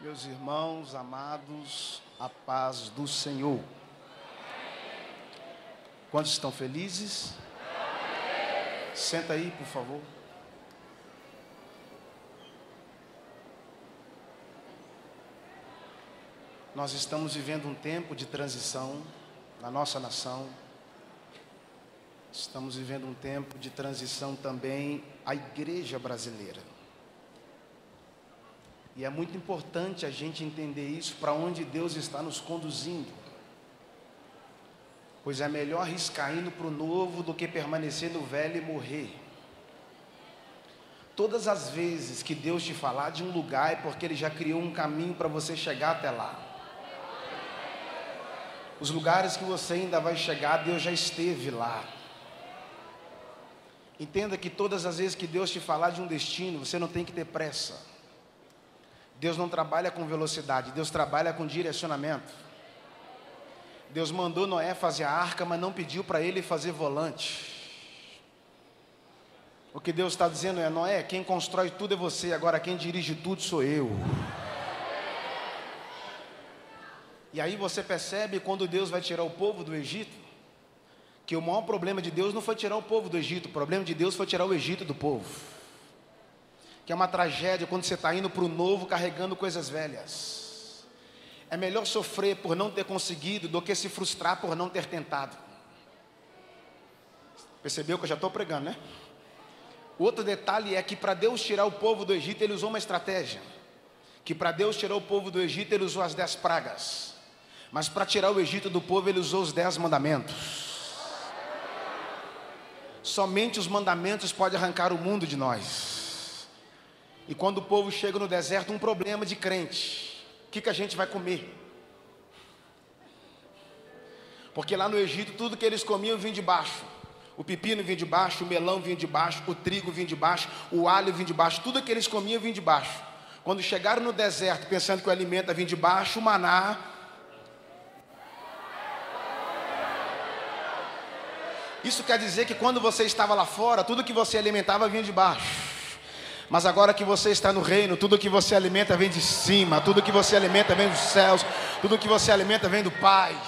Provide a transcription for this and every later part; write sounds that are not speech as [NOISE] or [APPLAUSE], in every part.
Meus irmãos amados, a paz do Senhor. Quantos estão felizes? Senta aí, por favor. Nós estamos vivendo um tempo de transição na nossa nação. Estamos vivendo um tempo de transição também à igreja brasileira. E é muito importante a gente entender isso, para onde Deus está nos conduzindo. Pois é melhor arriscar indo para o novo do que permanecer no velho e morrer. Todas as vezes que Deus te falar de um lugar é porque Ele já criou um caminho para você chegar até lá. Os lugares que você ainda vai chegar, Deus já esteve lá. Entenda que todas as vezes que Deus te falar de um destino, você não tem que ter pressa. Deus não trabalha com velocidade, Deus trabalha com direcionamento. Deus mandou Noé fazer a arca, mas não pediu para ele fazer volante. O que Deus está dizendo é: Noé, quem constrói tudo é você, agora quem dirige tudo sou eu. E aí você percebe quando Deus vai tirar o povo do Egito, que o maior problema de Deus não foi tirar o povo do Egito, o problema de Deus foi tirar o Egito do povo. Que é uma tragédia quando você está indo para o novo carregando coisas velhas. É melhor sofrer por não ter conseguido do que se frustrar por não ter tentado. Percebeu que eu já estou pregando, né? Outro detalhe é que para Deus tirar o povo do Egito, ele usou uma estratégia. Que para Deus tirar o povo do Egito, ele usou as dez pragas. Mas para tirar o Egito do povo, ele usou os dez mandamentos. Somente os mandamentos podem arrancar o mundo de nós. E quando o povo chega no deserto, um problema de crente: o que, que a gente vai comer? Porque lá no Egito, tudo que eles comiam vinha de baixo. O pepino vinha de baixo, o melão vinha de baixo, o trigo vinha de baixo, o alho vinha de baixo, tudo que eles comiam vinha de baixo. Quando chegaram no deserto, pensando que o alimento vinha de baixo, o maná Isso quer dizer que quando você estava lá fora, tudo que você alimentava vinha de baixo. Mas agora que você está no reino, tudo que você alimenta vem de cima, tudo que você alimenta vem dos céus, tudo que você alimenta vem do Pai.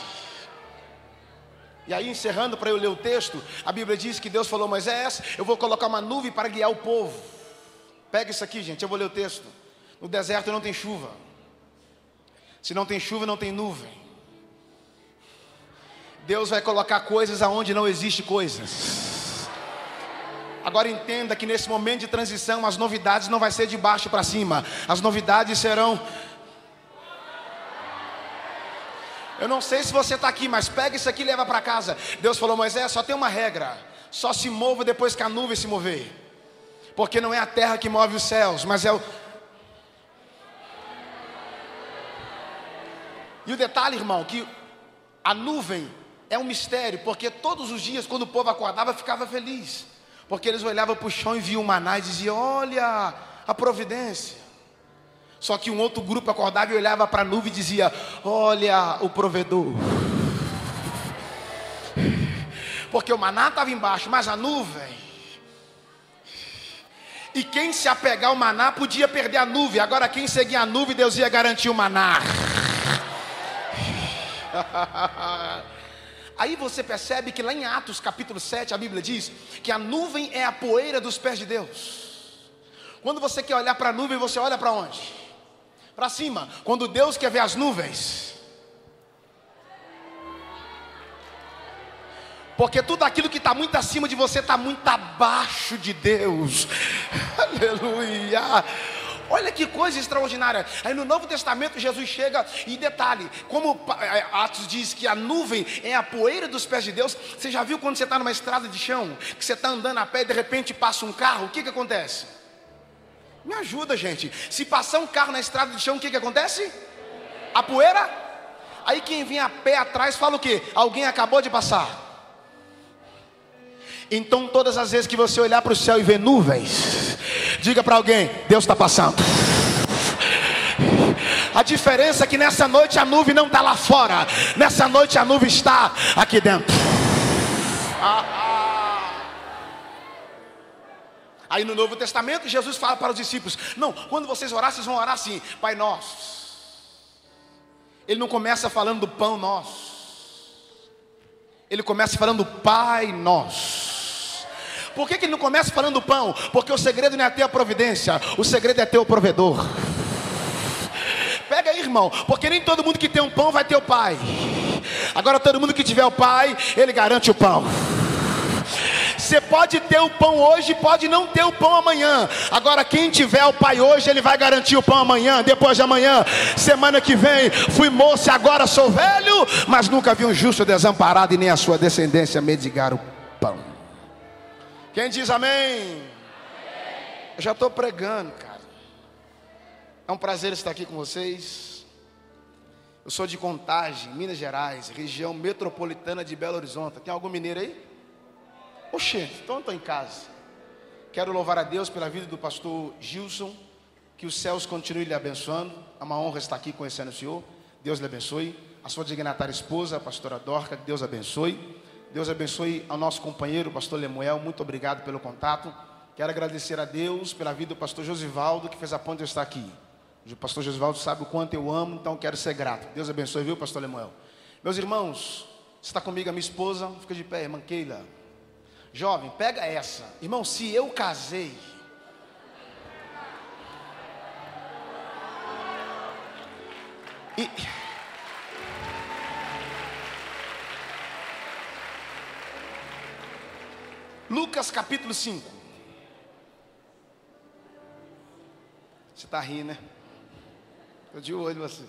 E aí, encerrando para eu ler o texto, a Bíblia diz que Deus falou: Moisés, eu vou colocar uma nuvem para guiar o povo. Pega isso aqui, gente, eu vou ler o texto. No deserto não tem chuva. Se não tem chuva, não tem nuvem. Deus vai colocar coisas aonde não existe coisas. Agora entenda que nesse momento de transição as novidades não vai ser de baixo para cima. As novidades serão Eu não sei se você está aqui, mas pega isso aqui e leva para casa. Deus falou, Moisés, só tem uma regra: só se mova depois que a nuvem se mover, porque não é a terra que move os céus, mas é o. E o detalhe, irmão, que a nuvem é um mistério, porque todos os dias, quando o povo acordava, ficava feliz. Porque eles olhavam para o chão e viam o maná e diziam: Olha a providência. Só que um outro grupo acordava e olhava para a nuvem e dizia: Olha o provedor. Porque o maná estava embaixo, mas a nuvem. E quem se apegar ao maná podia perder a nuvem. Agora, quem seguia a nuvem, Deus ia garantir o maná. [LAUGHS] Aí você percebe que lá em Atos capítulo 7, a Bíblia diz que a nuvem é a poeira dos pés de Deus. Quando você quer olhar para a nuvem, você olha para onde? Para cima. Quando Deus quer ver as nuvens, Porque tudo aquilo que está muito acima de você está muito abaixo de Deus. [LAUGHS] Aleluia. Olha que coisa extraordinária. Aí no Novo Testamento Jesus chega e detalhe, como é, Atos diz que a nuvem é a poeira dos pés de Deus. Você já viu quando você está numa estrada de chão, que você está andando a pé e de repente passa um carro, o que que acontece? Me ajuda, gente. Se passar um carro na estrada de chão, o que que acontece? A poeira? Aí quem vem a pé atrás fala o que? Alguém acabou de passar. Então, todas as vezes que você olhar para o céu e ver nuvens, diga para alguém: Deus está passando. A diferença é que nessa noite a nuvem não está lá fora, nessa noite a nuvem está aqui dentro. Aí no Novo Testamento, Jesus fala para os discípulos: Não, quando vocês orar, vocês vão orar assim: Pai Nosso Ele não começa falando do pão nosso. Ele começa falando Pai nosso. Por que, que ele não começa falando do pão? Porque o segredo não é ter a providência, o segredo é ter o provedor. Pega aí, irmão, porque nem todo mundo que tem um pão vai ter o pai. Agora todo mundo que tiver o pai, ele garante o pão. Você pode ter o pão hoje, pode não ter o pão amanhã. Agora, quem tiver o pai hoje, ele vai garantir o pão amanhã, depois de amanhã, semana que vem. Fui moço e agora sou velho, mas nunca vi um justo desamparado e nem a sua descendência mendigar o pão. Quem diz amém? Eu já estou pregando, cara. É um prazer estar aqui com vocês. Eu sou de Contagem, Minas Gerais, região metropolitana de Belo Horizonte. Tem algum mineiro aí? Oxê, então estou em casa. Quero louvar a Deus pela vida do pastor Gilson. Que os céus continuem lhe abençoando. É uma honra estar aqui conhecendo o Senhor. Deus lhe abençoe. A sua dignatária esposa, a pastora Dorca, que Deus abençoe. Deus abençoe ao nosso companheiro, pastor Lemuel. Muito obrigado pelo contato. Quero agradecer a Deus pela vida do pastor Josivaldo, que fez a ponte de eu estar aqui. O pastor Josivaldo sabe o quanto eu amo, então quero ser grato. Deus abençoe, viu, pastor Lemuel? Meus irmãos, está comigo a minha esposa, fica de pé, irmã Keila. Jovem, pega essa. Irmão, se eu casei. Capítulo 5. Você está rindo, né? Estou de olho você.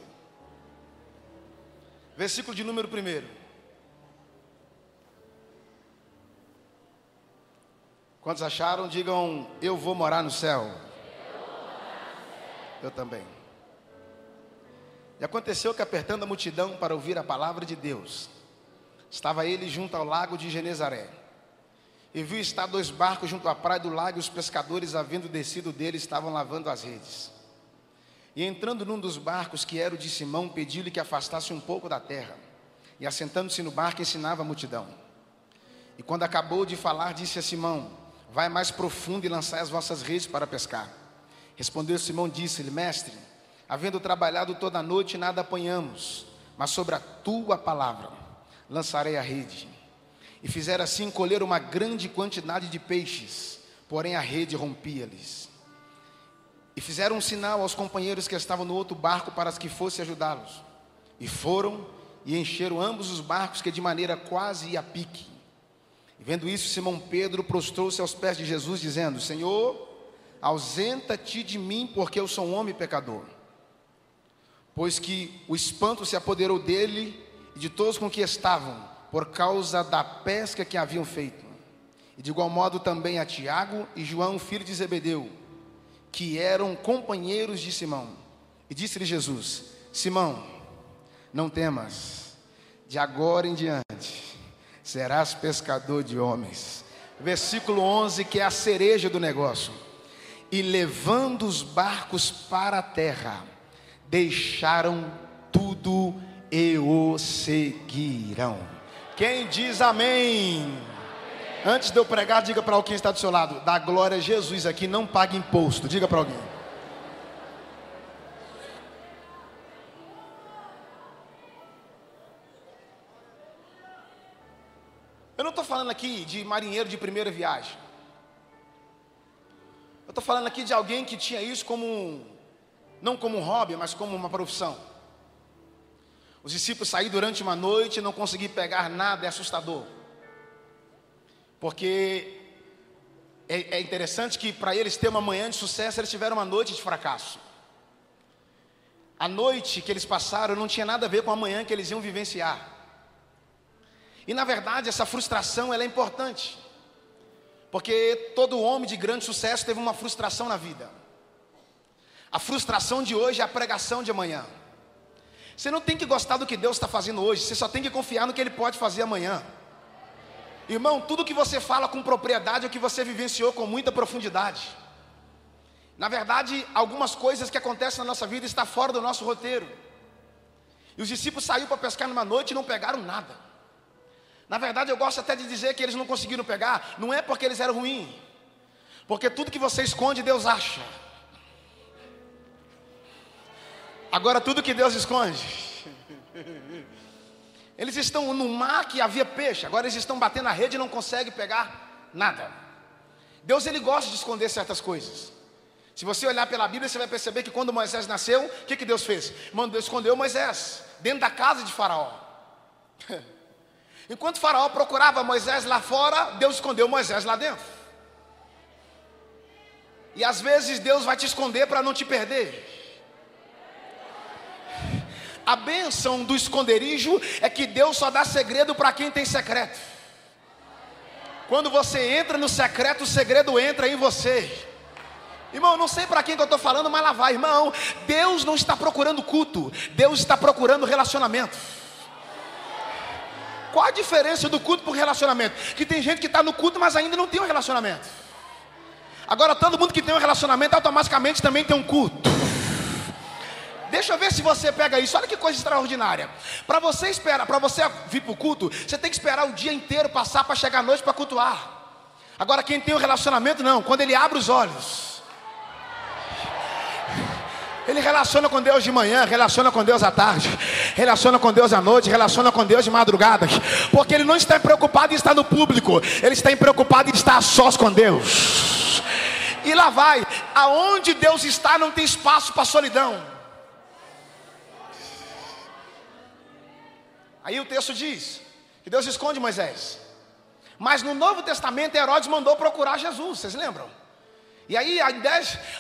Versículo de número 1. Quantos acharam? Digam, eu vou morar no céu. Eu também. E aconteceu que, apertando a multidão para ouvir a palavra de Deus, estava ele junto ao lago de Genezaré. E viu estar dois barcos junto à praia do lago, e os pescadores, havendo descido dele, estavam lavando as redes. E entrando num dos barcos, que era o de Simão, pediu-lhe que afastasse um pouco da terra. E assentando-se no barco, ensinava a multidão. E quando acabou de falar, disse a Simão: Vai mais profundo e lançai as vossas redes para pescar. Respondeu Simão, disse-lhe, mestre, havendo trabalhado toda a noite, nada apanhamos, mas sobre a tua palavra lançarei a rede. E fizeram assim colher uma grande quantidade de peixes, porém a rede rompia-lhes. E fizeram um sinal aos companheiros que estavam no outro barco para que fosse ajudá-los. E foram e encheram ambos os barcos, que de maneira quase a pique. Vendo isso, Simão Pedro prostrou-se aos pés de Jesus, dizendo: Senhor, ausenta-te de mim, porque eu sou um homem pecador. Pois que o espanto se apoderou dele e de todos com que estavam, por causa da pesca que haviam feito. E de igual modo também a Tiago e João, filho de Zebedeu, que eram companheiros de Simão. E disse-lhe Jesus: Simão, não temas, de agora em diante serás pescador de homens. Versículo 11, que é a cereja do negócio. E levando os barcos para a terra, deixaram tudo e o seguirão. Quem diz amém? Antes de eu pregar, diga para alguém que está do seu lado: dá glória a Jesus aqui, não paga imposto. Diga para alguém. Eu não estou falando aqui de marinheiro de primeira viagem. Eu estou falando aqui de alguém que tinha isso como, um, não como um hobby, mas como uma profissão. Os discípulos saíram durante uma noite e não conseguiram pegar nada, é assustador. Porque é, é interessante que para eles ter uma manhã de sucesso, eles tiveram uma noite de fracasso. A noite que eles passaram não tinha nada a ver com a manhã que eles iam vivenciar. E na verdade, essa frustração ela é importante. Porque todo homem de grande sucesso teve uma frustração na vida. A frustração de hoje é a pregação de amanhã. Você não tem que gostar do que Deus está fazendo hoje, você só tem que confiar no que Ele pode fazer amanhã. Irmão, tudo que você fala com propriedade é o que você vivenciou com muita profundidade. Na verdade, algumas coisas que acontecem na nossa vida estão fora do nosso roteiro. E os discípulos saíram para pescar numa noite e não pegaram nada. Na verdade, eu gosto até de dizer que eles não conseguiram pegar, não é porque eles eram ruins, porque tudo que você esconde, Deus acha. Agora, tudo que Deus esconde, Eles estão no mar que havia peixe, agora eles estão batendo a rede e não conseguem pegar nada. Deus ele gosta de esconder certas coisas. Se você olhar pela Bíblia, você vai perceber que quando Moisés nasceu, o que, que Deus fez? Mandou esconder Moisés dentro da casa de Faraó. [LAUGHS] Enquanto Faraó procurava Moisés lá fora, Deus escondeu Moisés lá dentro. E às vezes Deus vai te esconder para não te perder. A bênção do esconderijo é que Deus só dá segredo para quem tem secreto. Quando você entra no secreto, o segredo entra em você. Irmão, não sei para quem que eu estou falando, mas lá vai, irmão. Deus não está procurando culto, Deus está procurando relacionamento. Qual a diferença do culto para o relacionamento? Que tem gente que está no culto, mas ainda não tem um relacionamento. Agora, todo mundo que tem um relacionamento automaticamente também tem um culto. Deixa eu ver se você pega isso. Olha que coisa extraordinária. Para você esperar, para você vir para o culto, você tem que esperar o dia inteiro passar para chegar à noite para cultuar. Agora, quem tem um relacionamento, não. Quando ele abre os olhos, ele relaciona com Deus de manhã, relaciona com Deus à tarde, relaciona com Deus à noite, relaciona com Deus de madrugada, porque ele não está preocupado em estar no público, ele está preocupado em estar a sós com Deus. E lá vai, aonde Deus está não tem espaço para solidão. Aí o texto diz que Deus esconde Moisés. Mas no Novo Testamento, Herodes mandou procurar Jesus, vocês lembram? E aí, a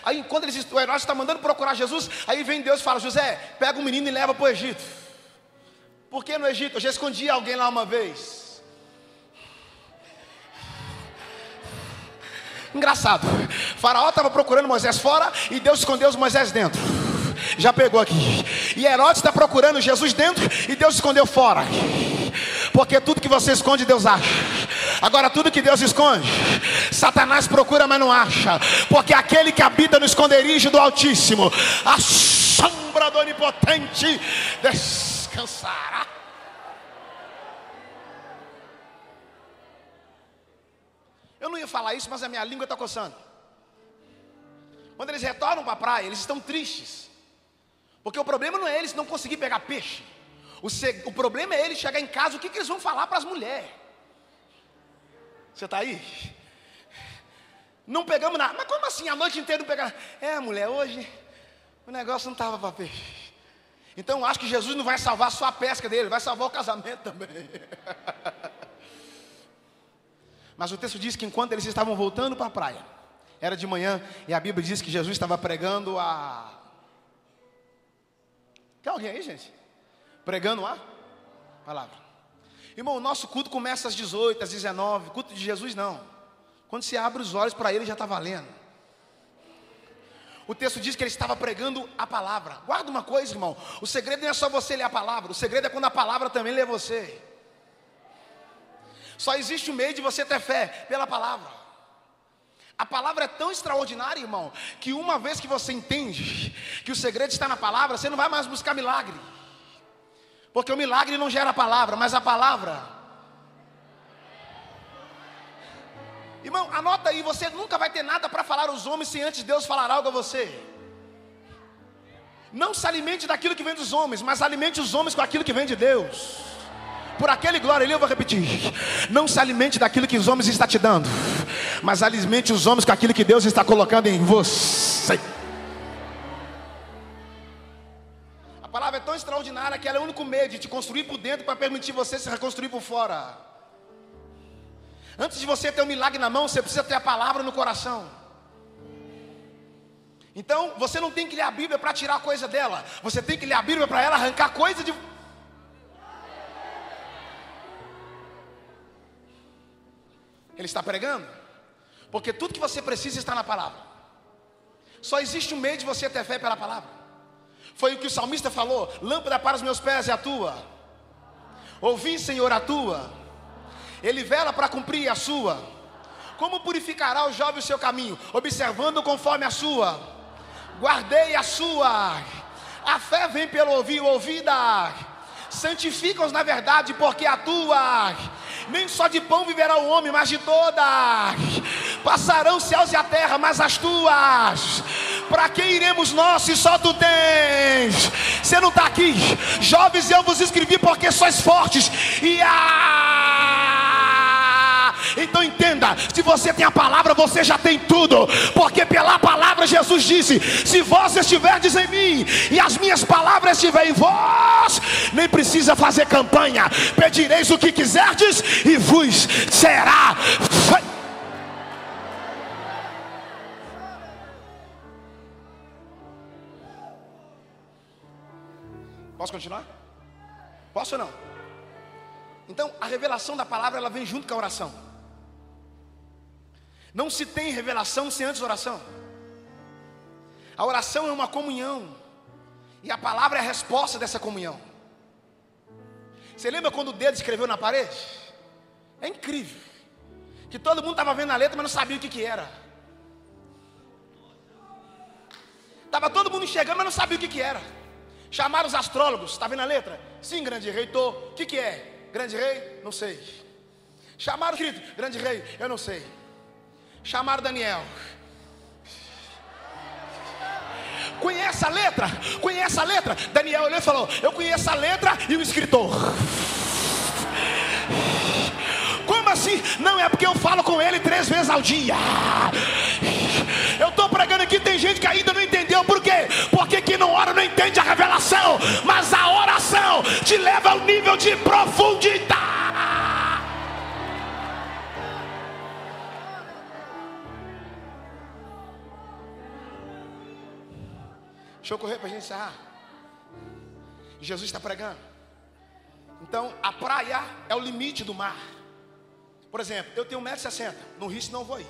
aí quando eles, o Herodes está mandando procurar Jesus, aí vem Deus e fala: José, pega o menino e leva para o Egito. Por que no Egito? Eu já escondi alguém lá uma vez. Engraçado, Faraó estava procurando Moisés fora e Deus escondeu os Moisés dentro já pegou aqui. E Herodes está procurando Jesus dentro e Deus escondeu fora. Porque tudo que você esconde, Deus acha. Agora, tudo que Deus esconde, Satanás procura, mas não acha. Porque aquele que habita no esconderijo do Altíssimo, a sombra do Onipotente, descansará. Eu não ia falar isso, mas a minha língua está coçando. Quando eles retornam para a praia, eles estão tristes. Porque o problema não é eles não conseguir pegar peixe. O, o problema é eles chegar em casa, o que, que eles vão falar para as mulheres? Você está aí? Não pegamos nada. Mas como assim? A noite inteira não pegamos? É, mulher, hoje o negócio não estava para peixe. Então acho que Jesus não vai salvar só a pesca dele, vai salvar o casamento também. [LAUGHS] Mas o texto diz que enquanto eles estavam voltando para a praia, era de manhã, e a Bíblia diz que Jesus estava pregando a tem alguém aí, gente? Pregando a palavra. Irmão, o nosso culto começa às 18, às 19. Culto de Jesus não. Quando você abre os olhos para ele, já está valendo. O texto diz que ele estava pregando a palavra. Guarda uma coisa, irmão. O segredo não é só você ler a palavra. O segredo é quando a palavra também lê você. Só existe um meio de você ter fé pela palavra. A palavra é tão extraordinária, irmão, que uma vez que você entende que o segredo está na palavra, você não vai mais buscar milagre. Porque o milagre não gera a palavra, mas a palavra. Irmão, anota aí, você nunca vai ter nada para falar aos homens se antes Deus falar algo a você. Não se alimente daquilo que vem dos homens, mas alimente os homens com aquilo que vem de Deus por aquele glória ali, eu vou repetir. Não se alimente daquilo que os homens estão te dando, mas alimente os homens com aquilo que Deus está colocando em você. A palavra é tão extraordinária que ela é o único meio de te construir por dentro para permitir você se reconstruir por fora. Antes de você ter um milagre na mão, você precisa ter a palavra no coração. Então, você não tem que ler a Bíblia para tirar coisa dela, você tem que ler a Bíblia para ela arrancar coisa de Ele está pregando? Porque tudo que você precisa está na palavra. Só existe um meio de você ter fé pela palavra. Foi o que o salmista falou: lâmpada para os meus pés é a tua. Ouvi, Senhor, a tua. Ele vela para cumprir a sua. Como purificará o jovem o seu caminho? Observando conforme a sua. Guardei a sua. A fé vem pelo ouvir, ouvida. Santifica-os na verdade, porque a tua nem só de pão viverá o homem, mas de todas. Passarão céus e a terra, mas as tuas Para quem iremos nós se só tu tens? Você não está aqui. Jovens, eu vos escrevi porque sois fortes. E a. Então entenda: se você tem a palavra, você já tem tudo. Porque pela palavra Jesus disse: Se vós estiverdes em mim e as minhas palavras estiverem em vós, nem precisa fazer campanha. Pedireis o que quiserdes e vos será feito. Posso continuar? Posso ou não? Então, a revelação da palavra ela vem junto com a oração. Não se tem revelação sem antes oração. A oração é uma comunhão. E a palavra é a resposta dessa comunhão. Você lembra quando o dedo escreveu na parede? É incrível. Que todo mundo estava vendo a letra, mas não sabia o que, que era. Estava todo mundo enxergando, mas não sabia o que, que era. Chamaram os astrólogos, está vendo a letra? Sim, grande rei, estou. O que, que é? Grande rei? Não sei. Chamaram o escrito, grande rei, eu não sei. Chamaram Daniel. Conhece a letra? Conhece a letra? Daniel olhou e falou: Eu conheço a letra e o escritor. Como assim? Não é porque eu falo com ele três vezes ao dia. Eu estou pregando aqui, tem gente que ainda não entendeu por quê? Porque quem não ora não entende a revelação, mas a oração te leva ao nível de profundidade. Deixa eu correr para a gente encerrar. Jesus está pregando. Então, a praia é o limite do mar. Por exemplo, eu tenho 1,60m, no Rio não vou ir.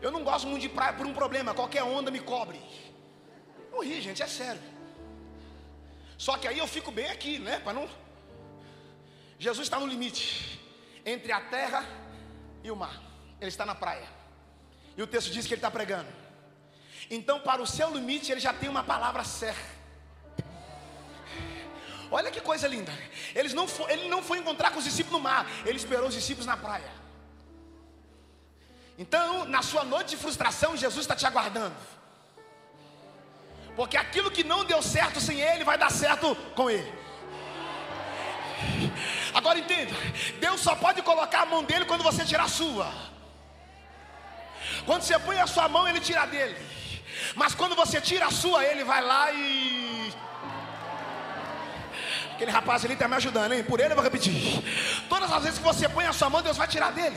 Eu não gosto muito de praia por um problema, qualquer onda me cobre. No Rio, gente, é sério. Só que aí eu fico bem aqui, né? Para não. Jesus está no limite entre a terra e o mar. Ele está na praia. E o texto diz que ele está pregando. Então, para o seu limite, ele já tem uma palavra certa. Olha que coisa linda. Eles não foi, ele não foi encontrar com os discípulos no mar, ele esperou os discípulos na praia. Então, na sua noite de frustração, Jesus está te aguardando. Porque aquilo que não deu certo sem ele, vai dar certo com ele. Agora entenda: Deus só pode colocar a mão dele quando você tirar a sua. Quando você põe a sua mão, ele tira dele. Mas quando você tira a sua, ele vai lá e. Aquele rapaz ali está me ajudando, hein? Por ele eu vou repetir. Todas as vezes que você põe a sua mão, Deus vai tirar dele.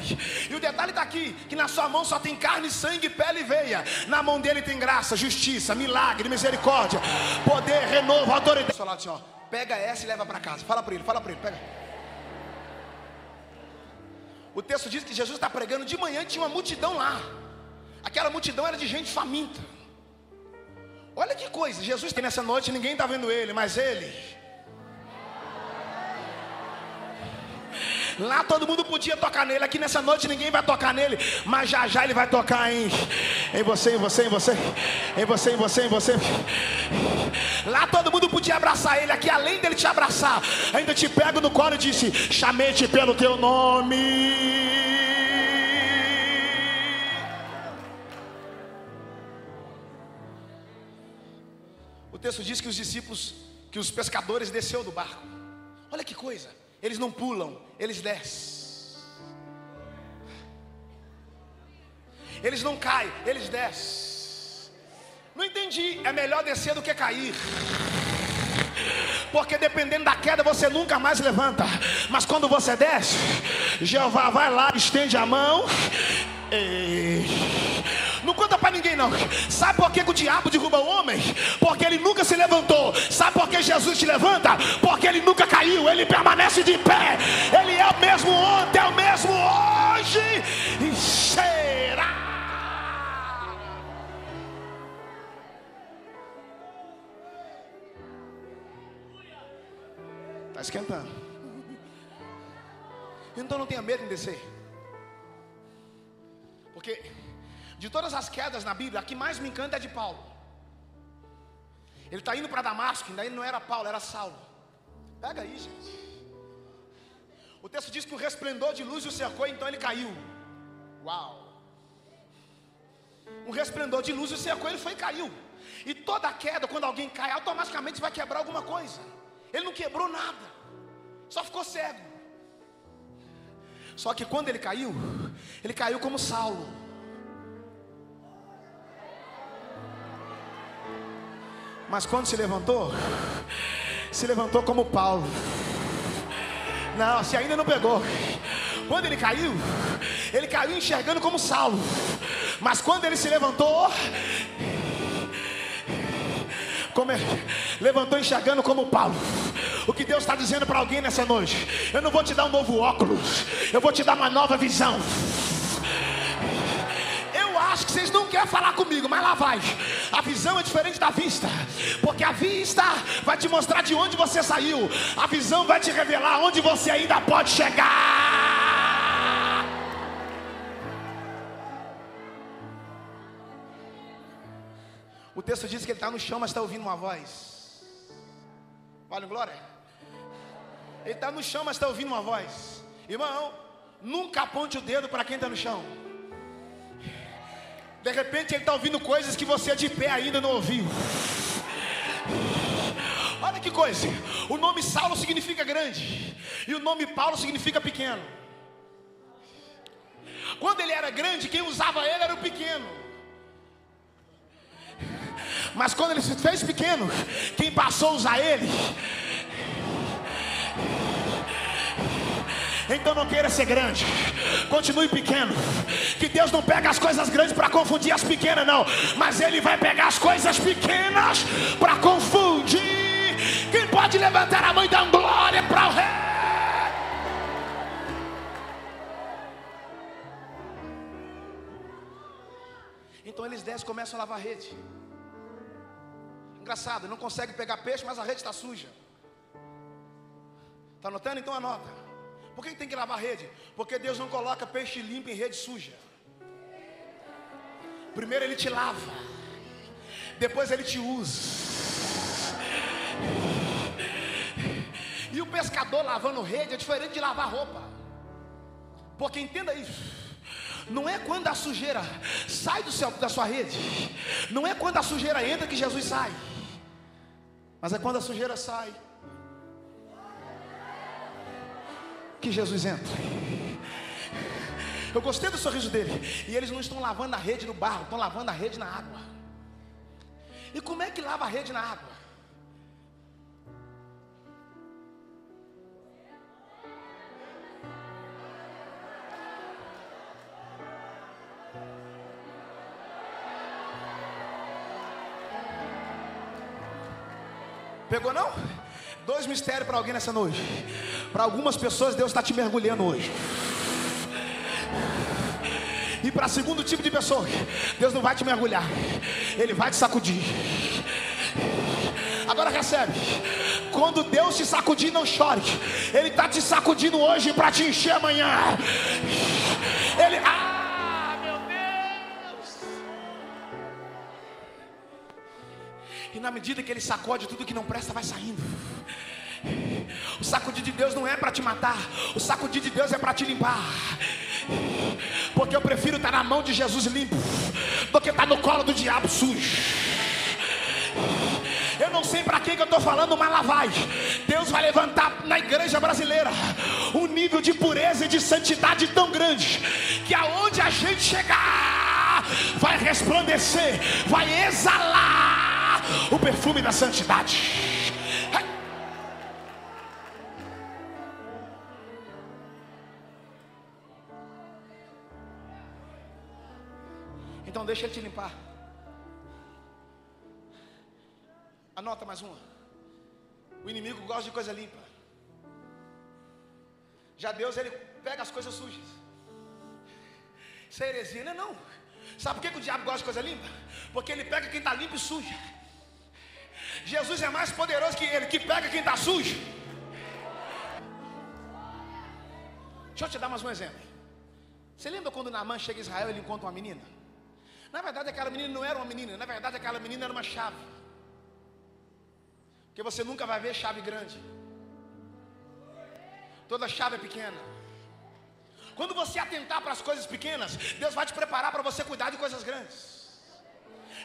E o detalhe está aqui: que na sua mão só tem carne, sangue, pele e veia. Na mão dele tem graça, justiça, milagre, misericórdia, poder, renovo, autoridade. Lado assim, ó. Pega essa e leva para casa. Fala para ele, fala para ele, pega. O texto diz que Jesus está pregando de manhã tinha uma multidão lá. Aquela multidão era de gente faminta. Olha que coisa, Jesus tem nessa noite, ninguém está vendo ele, mas ele. Lá todo mundo podia tocar nele, aqui nessa noite ninguém vai tocar nele, mas já já ele vai tocar em, em você, em você, em você, em você, em você, em você. Lá todo mundo podia abraçar ele, aqui além dele te abraçar, ainda te pego no colo e disse: Chamei-te pelo teu nome. O texto diz que os discípulos, que os pescadores desceu do barco. Olha que coisa. Eles não pulam, eles descem. Eles não caem, eles descem. Não entendi. É melhor descer do que cair. Porque dependendo da queda você nunca mais levanta. Mas quando você desce, Jeová vai lá, estende a mão. E conta para ninguém não. Sabe por que, que o diabo derruba o homem? Porque ele nunca se levantou. Sabe por que Jesus te levanta? Porque ele nunca caiu. Ele permanece de pé. Ele é o mesmo ontem, é o mesmo hoje e será. Está esquentando. Então não tenha medo em descer. Porque de todas as quedas na Bíblia, a que mais me encanta é de Paulo. Ele está indo para Damasco, ainda ele não era Paulo, era Saulo. Pega aí, gente. O texto diz que o resplendor de luz o cercou, então ele caiu. Uau! um resplendor de luz e cercou ele foi e caiu. E toda queda, quando alguém cai, automaticamente vai quebrar alguma coisa. Ele não quebrou nada, só ficou cego. Só que quando ele caiu, ele caiu como Saulo. Mas quando se levantou, se levantou como Paulo. Não, se ainda não pegou. Quando ele caiu, ele caiu enxergando como Saulo. Mas quando ele se levantou, como ele levantou enxergando como Paulo. O que Deus está dizendo para alguém nessa noite? Eu não vou te dar um novo óculos, eu vou te dar uma nova visão acho que vocês não querem falar comigo, mas lá vai. A visão é diferente da vista, porque a vista vai te mostrar de onde você saiu, a visão vai te revelar onde você ainda pode chegar. O texto diz que ele está no chão, mas está ouvindo uma voz. Olha, glória. Ele está no chão, mas está ouvindo uma voz. Irmão, nunca aponte o dedo para quem está no chão. De repente ele está ouvindo coisas que você de pé ainda não ouviu. Olha que coisa. O nome Saulo significa grande. E o nome Paulo significa pequeno. Quando ele era grande, quem usava ele era o pequeno. Mas quando ele se fez pequeno, quem passou a usar ele então não queira ser grande, continue pequeno. Que Deus não pega as coisas grandes para confundir as pequenas, não, mas Ele vai pegar as coisas pequenas para confundir. Quem pode levantar a mão e dar glória para o Rei? Então eles descem e começam a lavar a rede. Engraçado, não consegue pegar peixe, mas a rede está suja. Está anotando? Então anota. Por que tem que lavar rede? Porque Deus não coloca peixe limpo em rede suja. Primeiro Ele te lava, depois Ele te usa. E o pescador lavando rede é diferente de lavar roupa. Porque entenda isso. Não é quando a sujeira sai do céu, da sua rede. Não é quando a sujeira entra que Jesus sai. Mas é quando a sujeira sai que Jesus entra. Eu gostei do sorriso dele. E eles não estão lavando a rede no barro, estão lavando a rede na água. E como é que lava a rede na água? Pegou não? Dois mistérios para alguém nessa noite. Para algumas pessoas, Deus está te mergulhando hoje. E para segundo tipo de pessoa, Deus não vai te mergulhar, Ele vai te sacudir. Agora recebe. Quando Deus te sacudir, não chore. Ele está te sacudindo hoje para te encher amanhã. Ele. Ah, meu Deus! E na medida que Ele sacode tudo que não presta, vai saindo. O sacudir de Deus não é para te matar, o sacudir de Deus é para te limpar. Porque eu prefiro estar na mão de Jesus limpo do que estar no colo do diabo sujo. Eu não sei para quem que eu estou falando, mas lá vai. Deus vai levantar na igreja brasileira um nível de pureza e de santidade tão grande que aonde a gente chegar vai resplandecer, vai exalar o perfume da santidade. Deixa ele te limpar. Anota mais uma. O inimigo gosta de coisa limpa. Já Deus ele pega as coisas sujas. Isso é heresia, não é não. Sabe por que, o diabo gosta de coisa limpa? Porque ele pega quem está limpo e suja. Jesus é mais poderoso que ele, que pega quem está sujo. Deixa eu te dar mais um exemplo. Você lembra quando Naaman chega em Israel e ele encontra uma menina? Na verdade, aquela menina não era uma menina, na verdade, aquela menina era uma chave. Porque você nunca vai ver chave grande. Toda chave é pequena. Quando você atentar para as coisas pequenas, Deus vai te preparar para você cuidar de coisas grandes.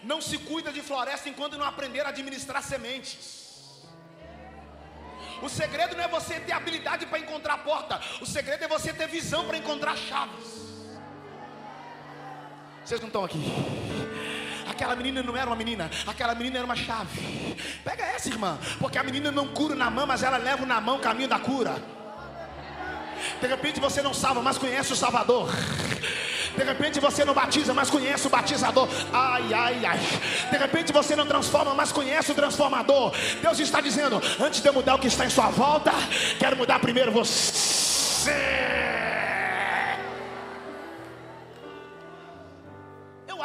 Não se cuida de floresta enquanto não aprender a administrar sementes. O segredo não é você ter habilidade para encontrar a porta, o segredo é você ter visão para encontrar chaves. Vocês não estão aqui. Aquela menina não era uma menina, aquela menina era uma chave. Pega essa, irmã, porque a menina não cura na mão, mas ela leva na mão o caminho da cura. De repente você não salva, mas conhece o Salvador. De repente você não batiza, mas conhece o batizador. Ai, ai, ai. De repente você não transforma, mas conhece o transformador. Deus está dizendo: antes de eu mudar o que está em sua volta, quero mudar primeiro você.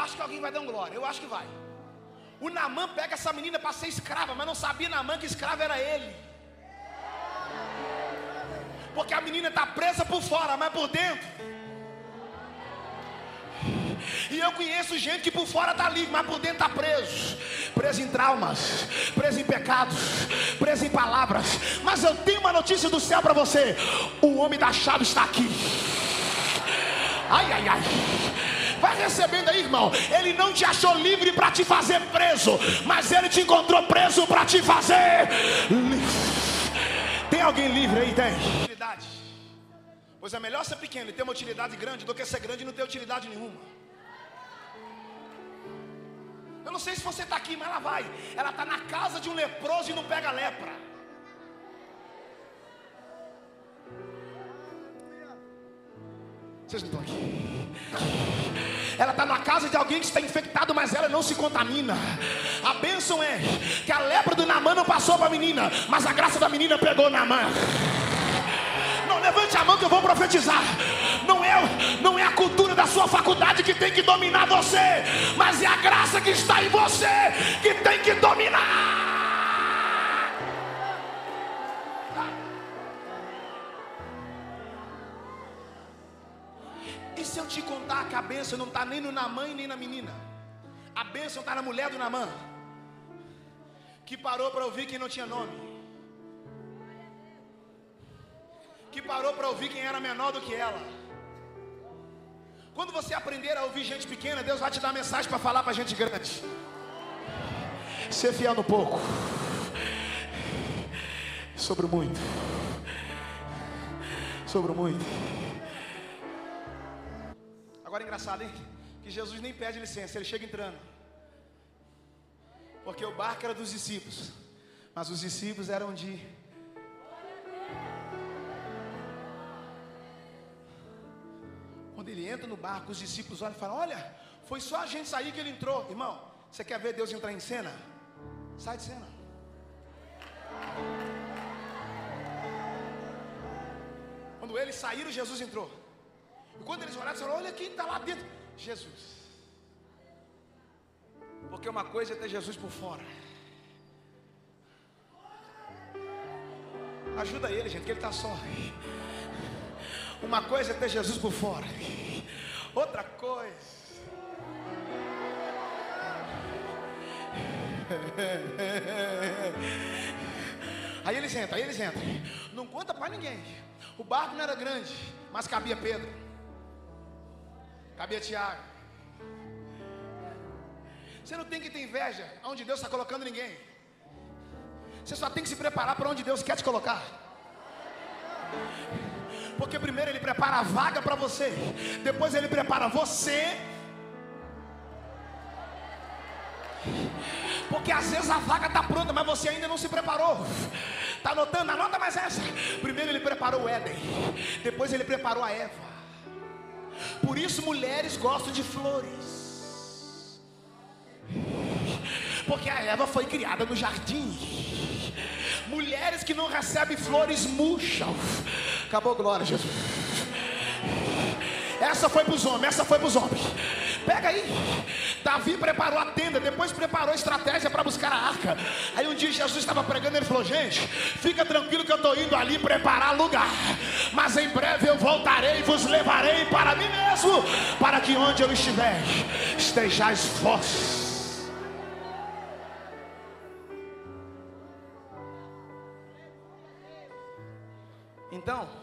Acho que alguém vai dar um glória. Eu acho que vai. O Namã pega essa menina para ser escrava, mas não sabia Namã que escravo era ele. Porque a menina está presa por fora, mas por dentro. E eu conheço gente que por fora está livre, mas por dentro está preso. Preso em traumas, preso em pecados, preso em palavras. Mas eu tenho uma notícia do céu para você: o homem da chave está aqui. Ai, ai, ai. Vai recebendo aí, irmão. Ele não te achou livre para te fazer preso, mas ele te encontrou preso para te fazer. Tem alguém livre aí? Tem. Utilidade. Pois é melhor ser pequeno e ter uma utilidade grande do que ser grande e não ter utilidade nenhuma. Eu não sei se você está aqui, mas ela vai. Ela está na casa de um leproso e não pega lepra. Vocês não estão aqui. Ela está na casa de alguém que está infectado, mas ela não se contamina. A bênção é que a lepra do Namã não passou para a menina, mas a graça da menina pegou Namã. Não, levante a mão que eu vou profetizar. Não é, não é a cultura da sua faculdade que tem que dominar você, mas é a graça que está em você que tem que dominar. E se eu te contar que a bênção não está nem no Namã nem na menina? A bênção está na mulher do Namã, que parou para ouvir quem não tinha nome, que parou para ouvir quem era menor do que ela. Quando você aprender a ouvir gente pequena, Deus vai te dar mensagem para falar para gente grande. Ser fiel no pouco, sobre muito, sobre muito. Agora é engraçado, hein? Que Jesus nem pede licença, ele chega entrando. Porque o barco era dos discípulos, mas os discípulos eram de. Quando ele entra no barco, os discípulos olham e falam: Olha, foi só a gente sair que ele entrou. Irmão, você quer ver Deus entrar em cena? Sai de cena. Quando eles saíram, Jesus entrou. E quando eles olharam, disseram: Olha quem está lá dentro. Jesus. Porque uma coisa é ter Jesus por fora. Ajuda ele, gente, que ele está só. Uma coisa é ter Jesus por fora. Outra coisa. Aí eles entram, aí eles entram. Não conta para ninguém. O barco não era grande, mas cabia Pedro. Cabia Tiago. Você não tem que ter inveja onde Deus está colocando ninguém. Você só tem que se preparar para onde Deus quer te colocar. Porque primeiro Ele prepara a vaga para você, depois Ele prepara você. Porque às vezes a vaga está pronta, mas você ainda não se preparou. Está anotando? Anota mais essa. Primeiro Ele preparou o Éden, depois Ele preparou a Eva. Por isso mulheres gostam de flores. Porque a Eva foi criada no jardim. Mulheres que não recebem flores murcham. Acabou glória, Jesus. Essa foi para os homens, essa foi para os homens. Pega aí. Davi preparou a tenda, depois preparou a estratégia para buscar a arca. Aí um dia Jesus estava pregando, ele falou: Gente, fica tranquilo que eu estou indo ali preparar lugar. Mas em breve eu voltarei e vos levarei para mim mesmo, para que onde eu estiver, estejais vós. Então,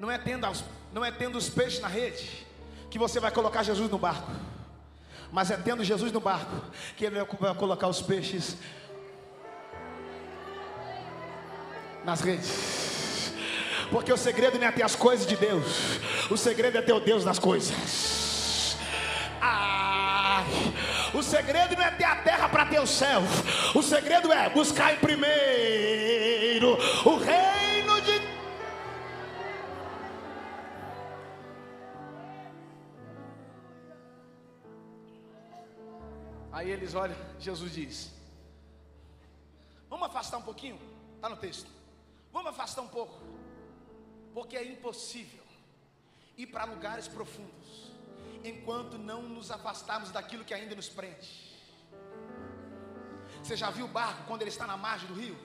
não é tendo, não é tendo os peixes na rede que você vai colocar Jesus no barco. Mas é tendo Jesus no barco que ele vai colocar os peixes nas redes. Porque o segredo não é ter as coisas de Deus, o segredo é ter o Deus nas coisas. Ah, o segredo não é ter a terra para ter o céu, o segredo é buscar em primeiro o reino Aí eles olham, Jesus diz: Vamos afastar um pouquinho? Está no texto. Vamos afastar um pouco, porque é impossível ir para lugares profundos enquanto não nos afastarmos daquilo que ainda nos prende. Você já viu o barco quando ele está na margem do rio?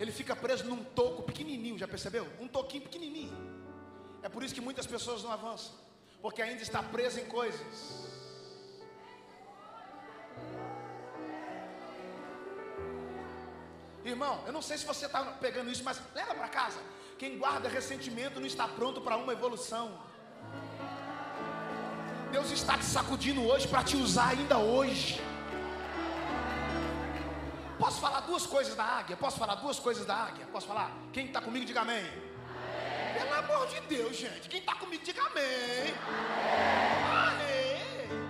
Ele fica preso num toco pequenininho, já percebeu? Um toquinho pequenininho. É por isso que muitas pessoas não avançam, porque ainda está preso em coisas Irmão, eu não sei se você está pegando isso, mas leva para casa. Quem guarda ressentimento não está pronto para uma evolução. Deus está te sacudindo hoje para te usar ainda hoje. Posso falar duas coisas da águia? Posso falar duas coisas da águia? Posso falar? Quem está comigo, diga amém. amém. Pelo amor de Deus, gente. Quem está comigo, diga amém. amém.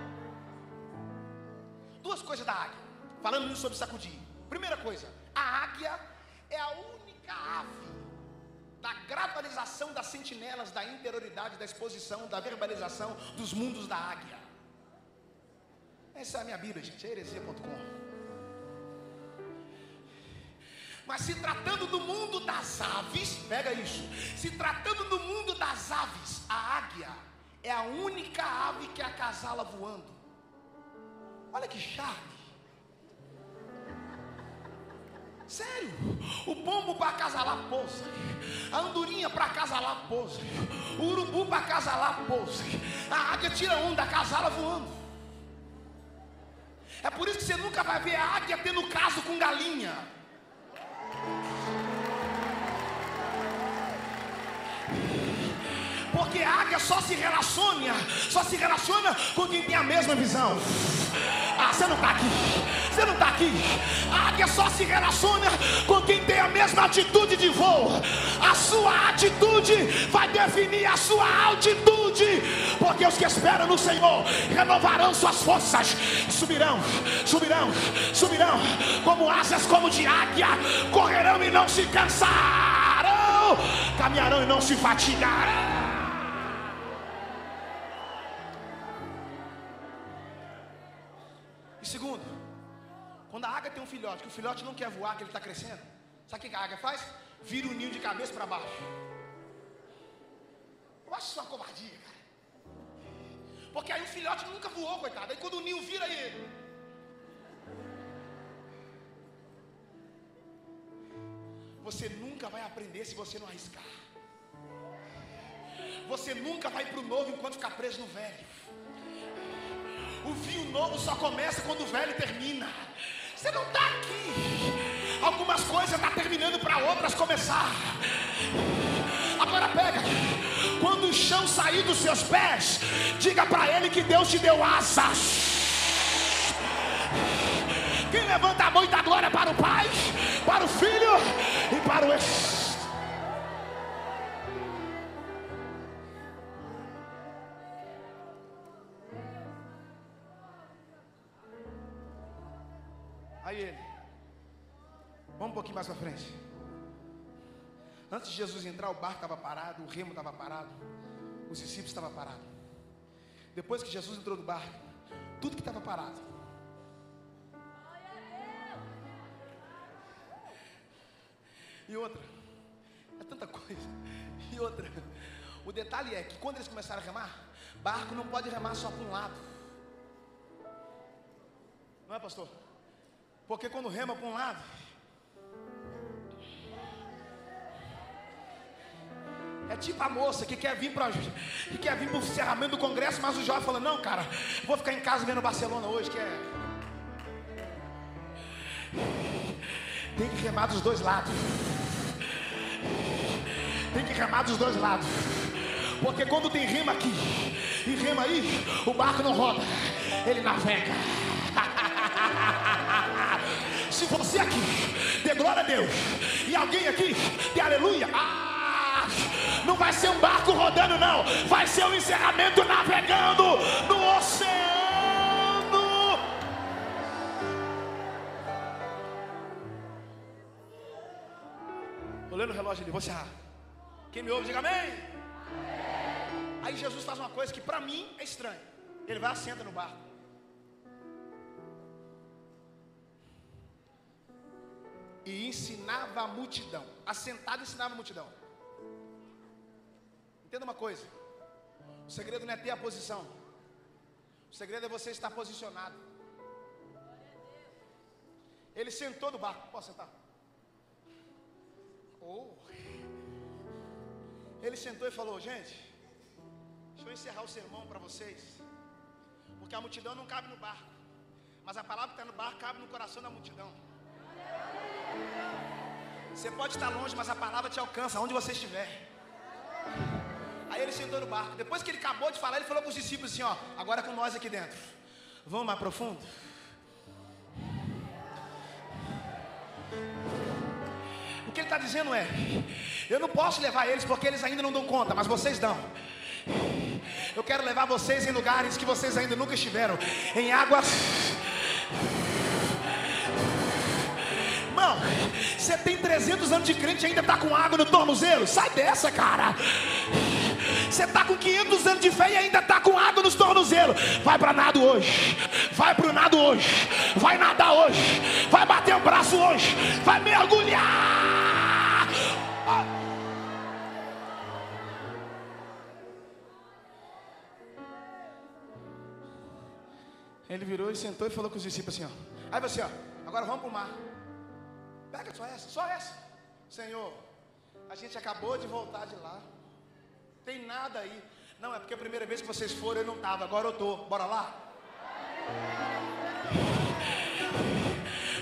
Duas coisas da águia. Falando sobre sacudir. Primeira coisa, a águia é a única ave da gravalização das sentinelas, da interioridade, da exposição, da verbalização dos mundos da águia. Essa é a minha Bíblia, gente, é heresia.com. Mas se tratando do mundo das aves, pega isso. Se tratando do mundo das aves, a águia é a única ave que acasala voando. Olha que charme. Sério, o pombo para acasalar pousa, a andorinha para acasalar pousa, o urubu para acasalar pousa, a águia tira onda, acasala voando. É por isso que você nunca vai ver a águia tendo caso com galinha. Porque a águia só se relaciona, só se relaciona com quem tem a mesma visão. Ah, você não está aqui. Você não está aqui. A águia só se relaciona com quem tem a mesma atitude de voo. A sua atitude vai definir a sua altitude. Porque os que esperam no Senhor renovarão suas forças. Subirão, subirão, subirão. Como asas como de águia. Correrão e não se cansarão. Caminharão e não se fatigarão. Filhote, que o filhote não quer voar, que ele está crescendo, sabe o que a águia faz? Vira o ninho de cabeça para baixo. Eu acho isso uma covardia, cara. Porque aí o filhote nunca voou, coitado. Aí quando o ninho vira ele. Você nunca vai aprender se você não arriscar. Você nunca vai para o novo enquanto ficar preso no velho. O vinho novo só começa quando o velho termina. Você não está aqui. Algumas coisas estão tá terminando para outras começar. Agora pega. Quando o chão sair dos seus pés, diga para ele que Deus te deu asas. Quem levanta a mão e dá glória para o Pai, para o Filho e para o Espírito. Vamos um pouquinho mais para frente. Antes de Jesus entrar, o barco estava parado, o remo estava parado, os discípulos estavam parados. Depois que Jesus entrou no barco, tudo que estava parado. E outra, é tanta coisa. E outra, o detalhe é que quando eles começaram a remar, barco não pode remar só para um lado. Não é, pastor? Porque quando rema para um lado, É tipo a moça que quer vir para que quer vir para o encerramento do congresso, mas o jovem fala: "Não, cara, vou ficar em casa vendo Barcelona hoje, que é Tem que remar dos dois lados. Tem que remar dos dois lados. Porque quando tem rema aqui e rema aí, o barco não roda. ele navega. [LAUGHS] Se você aqui dê glória a Deus e alguém aqui dê aleluia, ah, não vai ser um barco rodando, não, vai ser um encerramento navegando no oceano. Olhando o relógio ali, você, ah, quem me ouve, diga amém. Aí Jesus faz uma coisa que para mim é estranha. Ele vai assenta no barco. E ensinava a multidão. Assentado ensinava a multidão. Entenda uma coisa. O segredo não é ter a posição. O segredo é você estar posicionado. Ele sentou no barco. Posso sentar? Oh. Ele sentou e falou: Gente, deixa eu encerrar o sermão para vocês. Porque a multidão não cabe no barco. Mas a palavra que está no barco cabe no coração da multidão. Você pode estar longe, mas a palavra te alcança onde você estiver. Aí ele sentou no barco. Depois que ele acabou de falar, ele falou com os discípulos assim: Ó, agora com nós aqui dentro. Vamos mais profundo? O que ele está dizendo é: Eu não posso levar eles porque eles ainda não dão conta, mas vocês dão. Eu quero levar vocês em lugares que vocês ainda nunca estiveram em águas. Irmão, você tem 300 anos de crente e ainda está com água no tornozelo? Sai dessa, cara. Você está com 500 anos de fé e ainda está com água nos tornozelos. Vai para nado hoje. Vai para o nado hoje. Vai nadar hoje. Vai bater o braço hoje. Vai mergulhar. Ele virou e sentou e falou com os discípulos assim: ó. Aí você, ó, agora vamos para o mar. Pega só essa, só essa. Senhor, a gente acabou de voltar de lá. Tem nada aí. Não, é porque a primeira vez que vocês foram eu não estava, agora eu estou. Bora lá?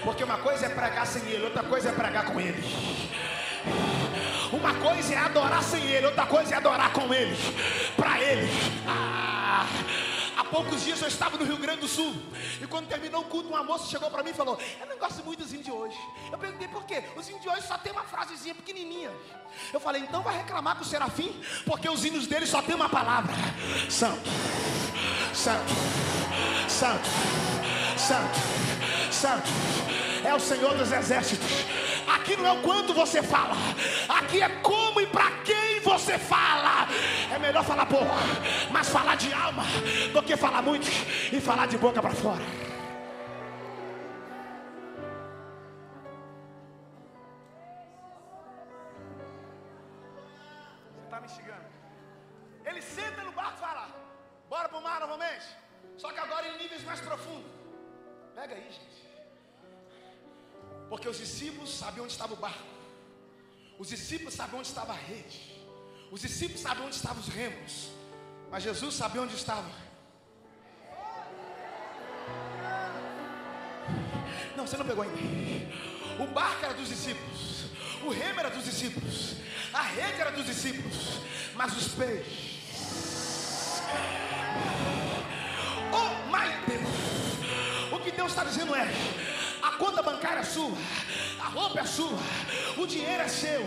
Porque uma coisa é pregar sem ele, outra coisa é pregar com ele. Uma coisa é adorar sem ele, outra coisa é adorar com ele. Para ele. Ah. Há poucos dias eu estava no Rio Grande do Sul. E quando terminou o culto, uma moça chegou para mim e falou: Eu não gosto muito dos índios de hoje. Eu perguntei por quê? Os índios hoje só tem uma frasezinha pequenininha. Eu falei: Então vai reclamar com o serafim? Porque os hinos dele só tem uma palavra: Santo, Santo, Santo, Santo, Santo. É o Senhor dos exércitos. Aqui não é o quanto você fala, aqui é como e para quem você fala. É melhor falar pouco, mas falar de alma do que falar muito e falar de boca para fora. Você está me instigando? Ele senta no barco e fala: Bora para o mar novamente. Só que agora em níveis mais profundos. Pega aí, gente. Porque os discípulos sabiam onde estava o barco. Os discípulos sabiam onde estava a rede. Os discípulos sabiam onde estavam os remos. Mas Jesus sabia onde estava. Não, você não pegou ainda. O barco era dos discípulos. O remo era dos discípulos. A rede era dos discípulos. Mas os peixes. Oh, my Deus. O que Deus está dizendo é conta bancária é sua, a roupa é sua, o dinheiro é seu,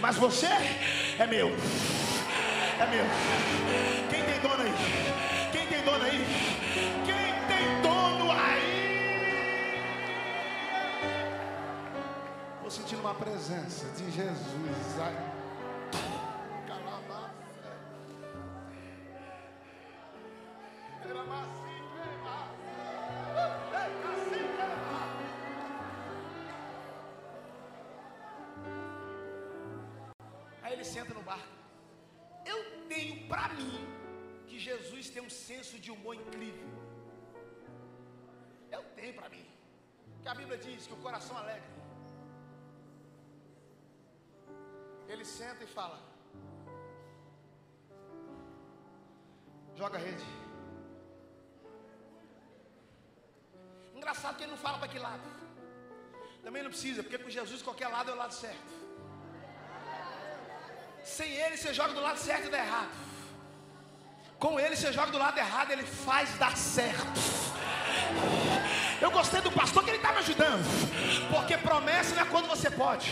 mas você é meu. É meu. Quem tem dono aí? Quem tem dono aí? Quem tem dono aí? Estou sentindo uma presença de Jesus. Calamaça. Aí um senso de humor incrível. Eu tenho para mim. Que a Bíblia diz que o coração alegre. Ele senta e fala: Joga a rede. Engraçado que ele não fala para que lado. Também não precisa, porque com Jesus qualquer lado é o lado certo. Sem ele você joga do lado certo e dá errado. Com ele você joga do lado errado, ele faz dar certo. Eu gostei do pastor que ele está me ajudando. Porque promessa não é quando você pode.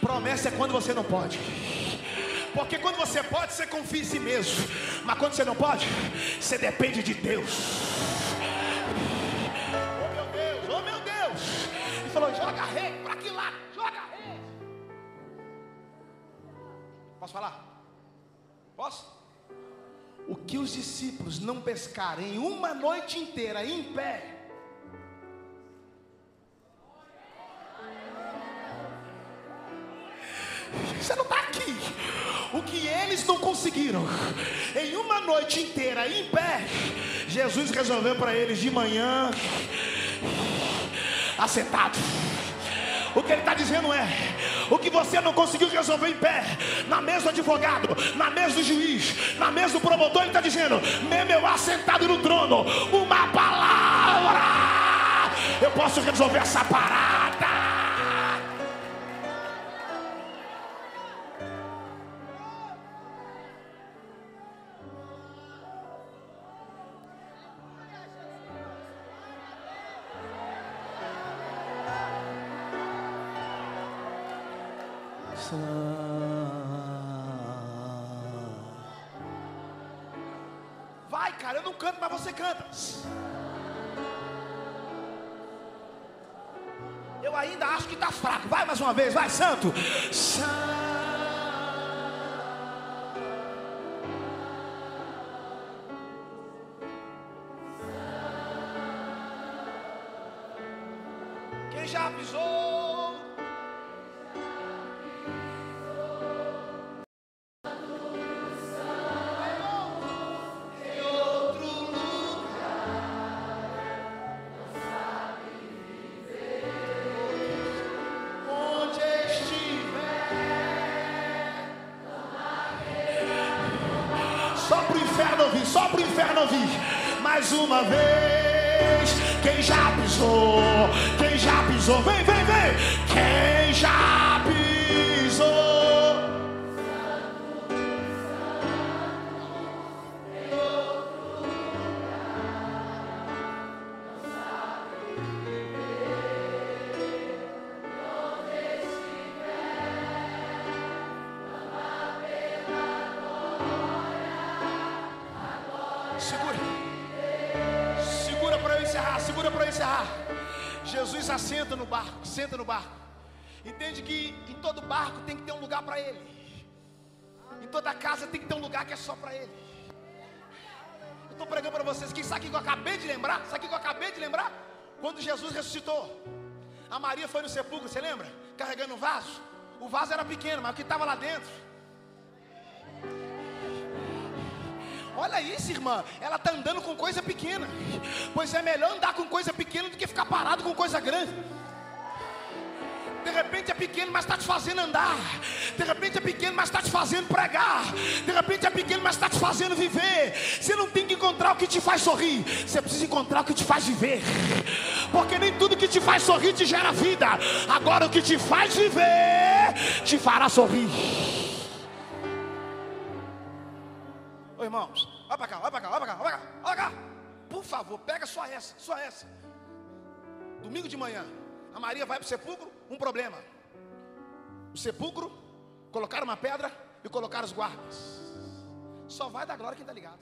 Promessa é quando você não pode. Porque quando você pode, você confia em si mesmo. Mas quando você não pode, você depende de Deus. Oh meu Deus, oh meu Deus. Ele falou: joga rei, para que lado? Joga rei. Posso falar? Posso? O que os discípulos não pescarem uma noite inteira em pé, Você não está aqui. O que eles não conseguiram em uma noite inteira em pé, Jesus resolveu para eles de manhã, assentado. O que ele está dizendo é: o que você não conseguiu resolver em pé, na mesa do advogado, na mesa do juiz, na mesa do promotor, ele está dizendo: mesmo eu assentado no trono, uma palavra, eu posso resolver essa parada. Vai, cara, eu não canto, mas você canta. Eu ainda acho que está fraco. Vai mais uma vez, vai, santo. Quem Jesus ressuscitou, a Maria foi no sepulcro, você lembra? Carregando um vaso. O vaso era pequeno, mas o que estava lá dentro Olha isso, irmã. Ela está andando com coisa pequena. Pois é melhor andar com coisa pequena do que ficar parado com coisa grande. Repente é pequeno, mas está te fazendo andar. De repente é pequeno, mas está te fazendo pregar. De repente é pequeno, mas está te fazendo viver. Você não tem que encontrar o que te faz sorrir. Você precisa encontrar o que te faz viver. Porque nem tudo que te faz sorrir te gera vida. Agora o que te faz viver te fará sorrir. Ô irmãos, olha para cá, olha para cá, olha para cá, olha cá, olha cá. Por favor, pega só essa, só essa. Domingo de manhã, a Maria vai para o sepulcro, um problema. O sepulcro, colocaram uma pedra e colocaram os guardas. Só vai dar glória quem está ligado.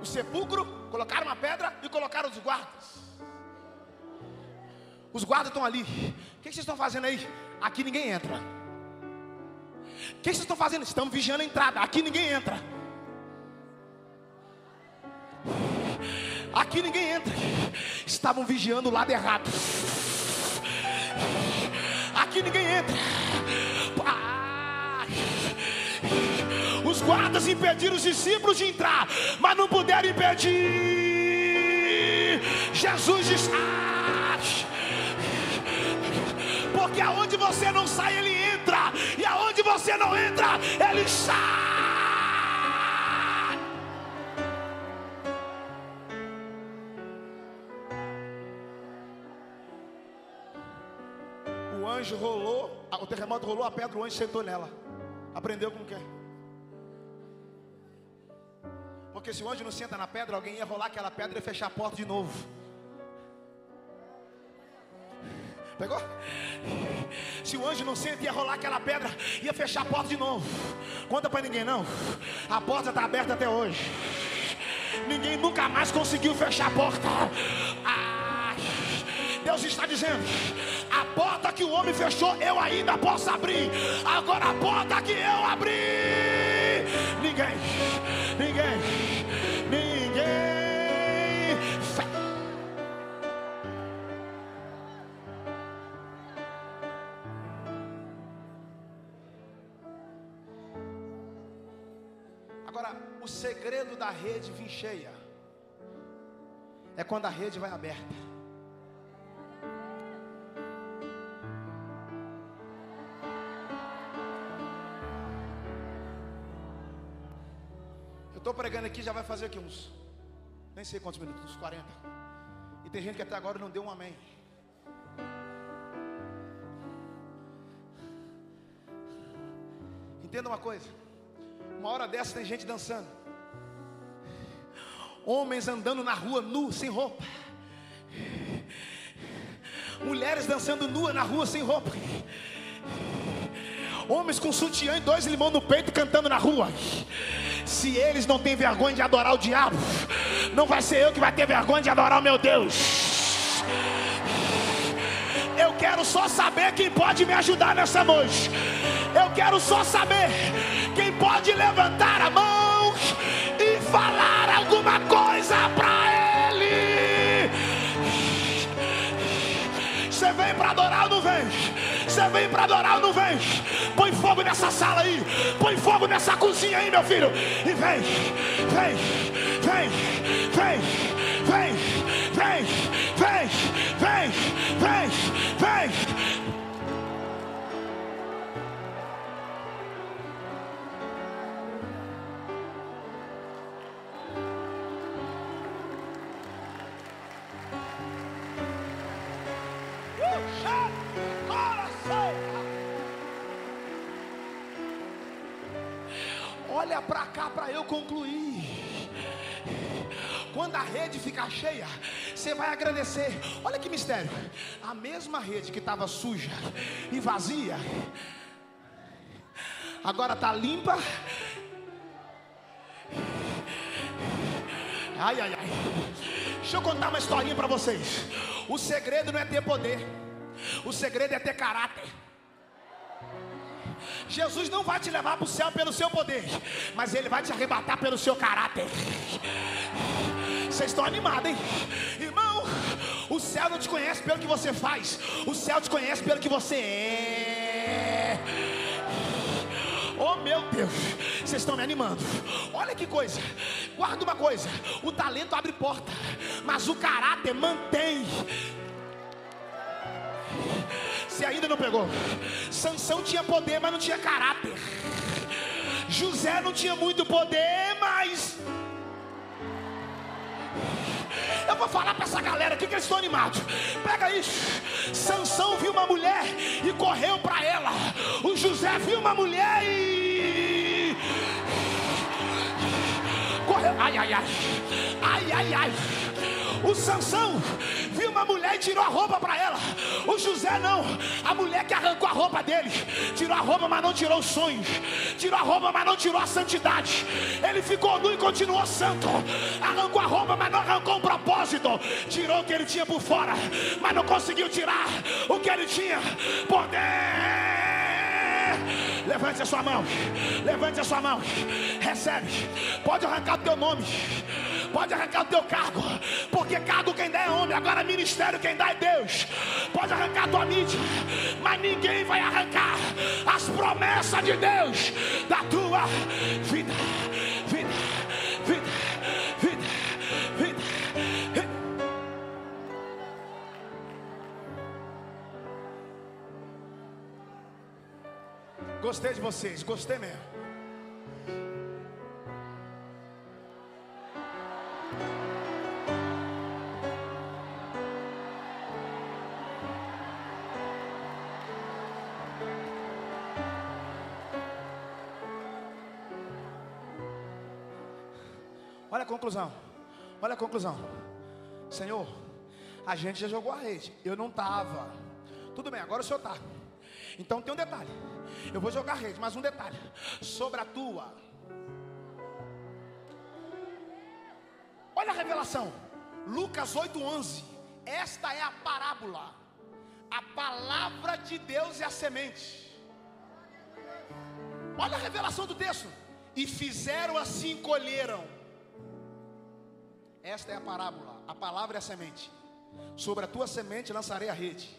O sepulcro, colocaram uma pedra e colocaram os guardas. Os guardas estão ali. O que vocês estão fazendo aí? Aqui ninguém entra. O que vocês estão fazendo? Estamos vigiando a entrada. Aqui ninguém entra. Aqui ninguém entra. Estavam vigiando o lado errado. Aqui ninguém entra. Os guardas impediram os discípulos de entrar, mas não puderam impedir. Jesus disse: ah! Porque aonde você não sai, ele entra, e aonde você não entra, ele sai. Anjo rolou, o terremoto rolou a pedra, o anjo sentou nela. Aprendeu com quê? Porque se o anjo não senta na pedra, alguém ia rolar aquela pedra e fechar a porta de novo. Pegou? Se o anjo não senta, ia rolar aquela pedra, ia fechar a porta de novo. Conta para ninguém não. A porta está aberta até hoje. Ninguém nunca mais conseguiu fechar a porta. Ah, Deus está dizendo: a porta que o homem fechou, eu ainda posso abrir. Agora a porta que eu abri, ninguém, ninguém, ninguém. fe- Agora, o segredo da rede vir cheia é quando a rede vai aberta. Pregando aqui, já vai fazer aqui uns, nem sei quantos minutos, uns 40. E tem gente que até agora não deu um amém. Entenda uma coisa. Uma hora dessa tem gente dançando. Homens andando na rua nu, sem roupa. Mulheres dançando nua na rua sem roupa. Homens com sutiã e dois limão no peito cantando na rua. Se eles não têm vergonha de adorar o diabo, não vai ser eu que vai ter vergonha de adorar o meu Deus. Eu quero só saber quem pode me ajudar nessa noite. Eu quero só saber quem pode levantar Você vem para adorar ou não vem? Põe fogo nessa sala aí. Põe fogo nessa cozinha aí, meu filho. E vem, vem, vem, vem, vem, vem, vem, vem, vem, vem. Concluir. Quando a rede ficar cheia, você vai agradecer. Olha que mistério. A mesma rede que estava suja e vazia, agora está limpa. Ai, ai, ai. Deixa eu contar uma historinha para vocês. O segredo não é ter poder. O segredo é ter caráter. Jesus não vai te levar para o céu pelo seu poder, mas Ele vai te arrebatar pelo seu caráter. Vocês estão animados, hein? Irmão, o céu não te conhece pelo que você faz, o céu te conhece pelo que você é. Oh meu Deus, vocês estão me animando. Olha que coisa, guarda uma coisa: o talento abre porta, mas o caráter mantém. Você ainda não pegou? Sansão tinha poder, mas não tinha caráter. José não tinha muito poder, mas. Eu vou falar para essa galera aqui que eles estão animados. Pega isso. Sansão viu uma mulher e correu para ela. O José viu uma mulher e. Correu. Ai, ai, ai. Ai, ai, ai. O Sansão viu uma mulher e tirou a roupa para ela. O José não. A mulher que arrancou a roupa dele. Tirou a roupa, mas não tirou os sonhos. Tirou a roupa, mas não tirou a santidade. Ele ficou nu e continuou santo. Arrancou a roupa, mas não arrancou o propósito. Tirou o que ele tinha por fora, mas não conseguiu tirar o que ele tinha. Poder. Levante a sua mão. Levante a sua mão. Recebe. Pode arrancar o teu nome. Pode arrancar o teu cargo. Porque cargo quem dá é homem. Agora ministério quem dá é Deus. Pode arrancar a tua mídia. Mas ninguém vai arrancar as promessas de Deus da tua vida. Vida. Vida. Vida. Vida. vida. Gostei de vocês, gostei mesmo. Olha a conclusão. Olha a conclusão. Senhor, a gente já jogou a rede. Eu não estava. Tudo bem, agora o senhor está. Então tem um detalhe. Eu vou jogar a rede, mas um detalhe. Sobre a tua. Olha a revelação. Lucas 8:11. Esta é a parábola. A palavra de Deus é a semente. Olha a revelação do texto. E fizeram assim, colheram. Esta é a parábola. A palavra é a semente. Sobre a tua semente lançarei a rede.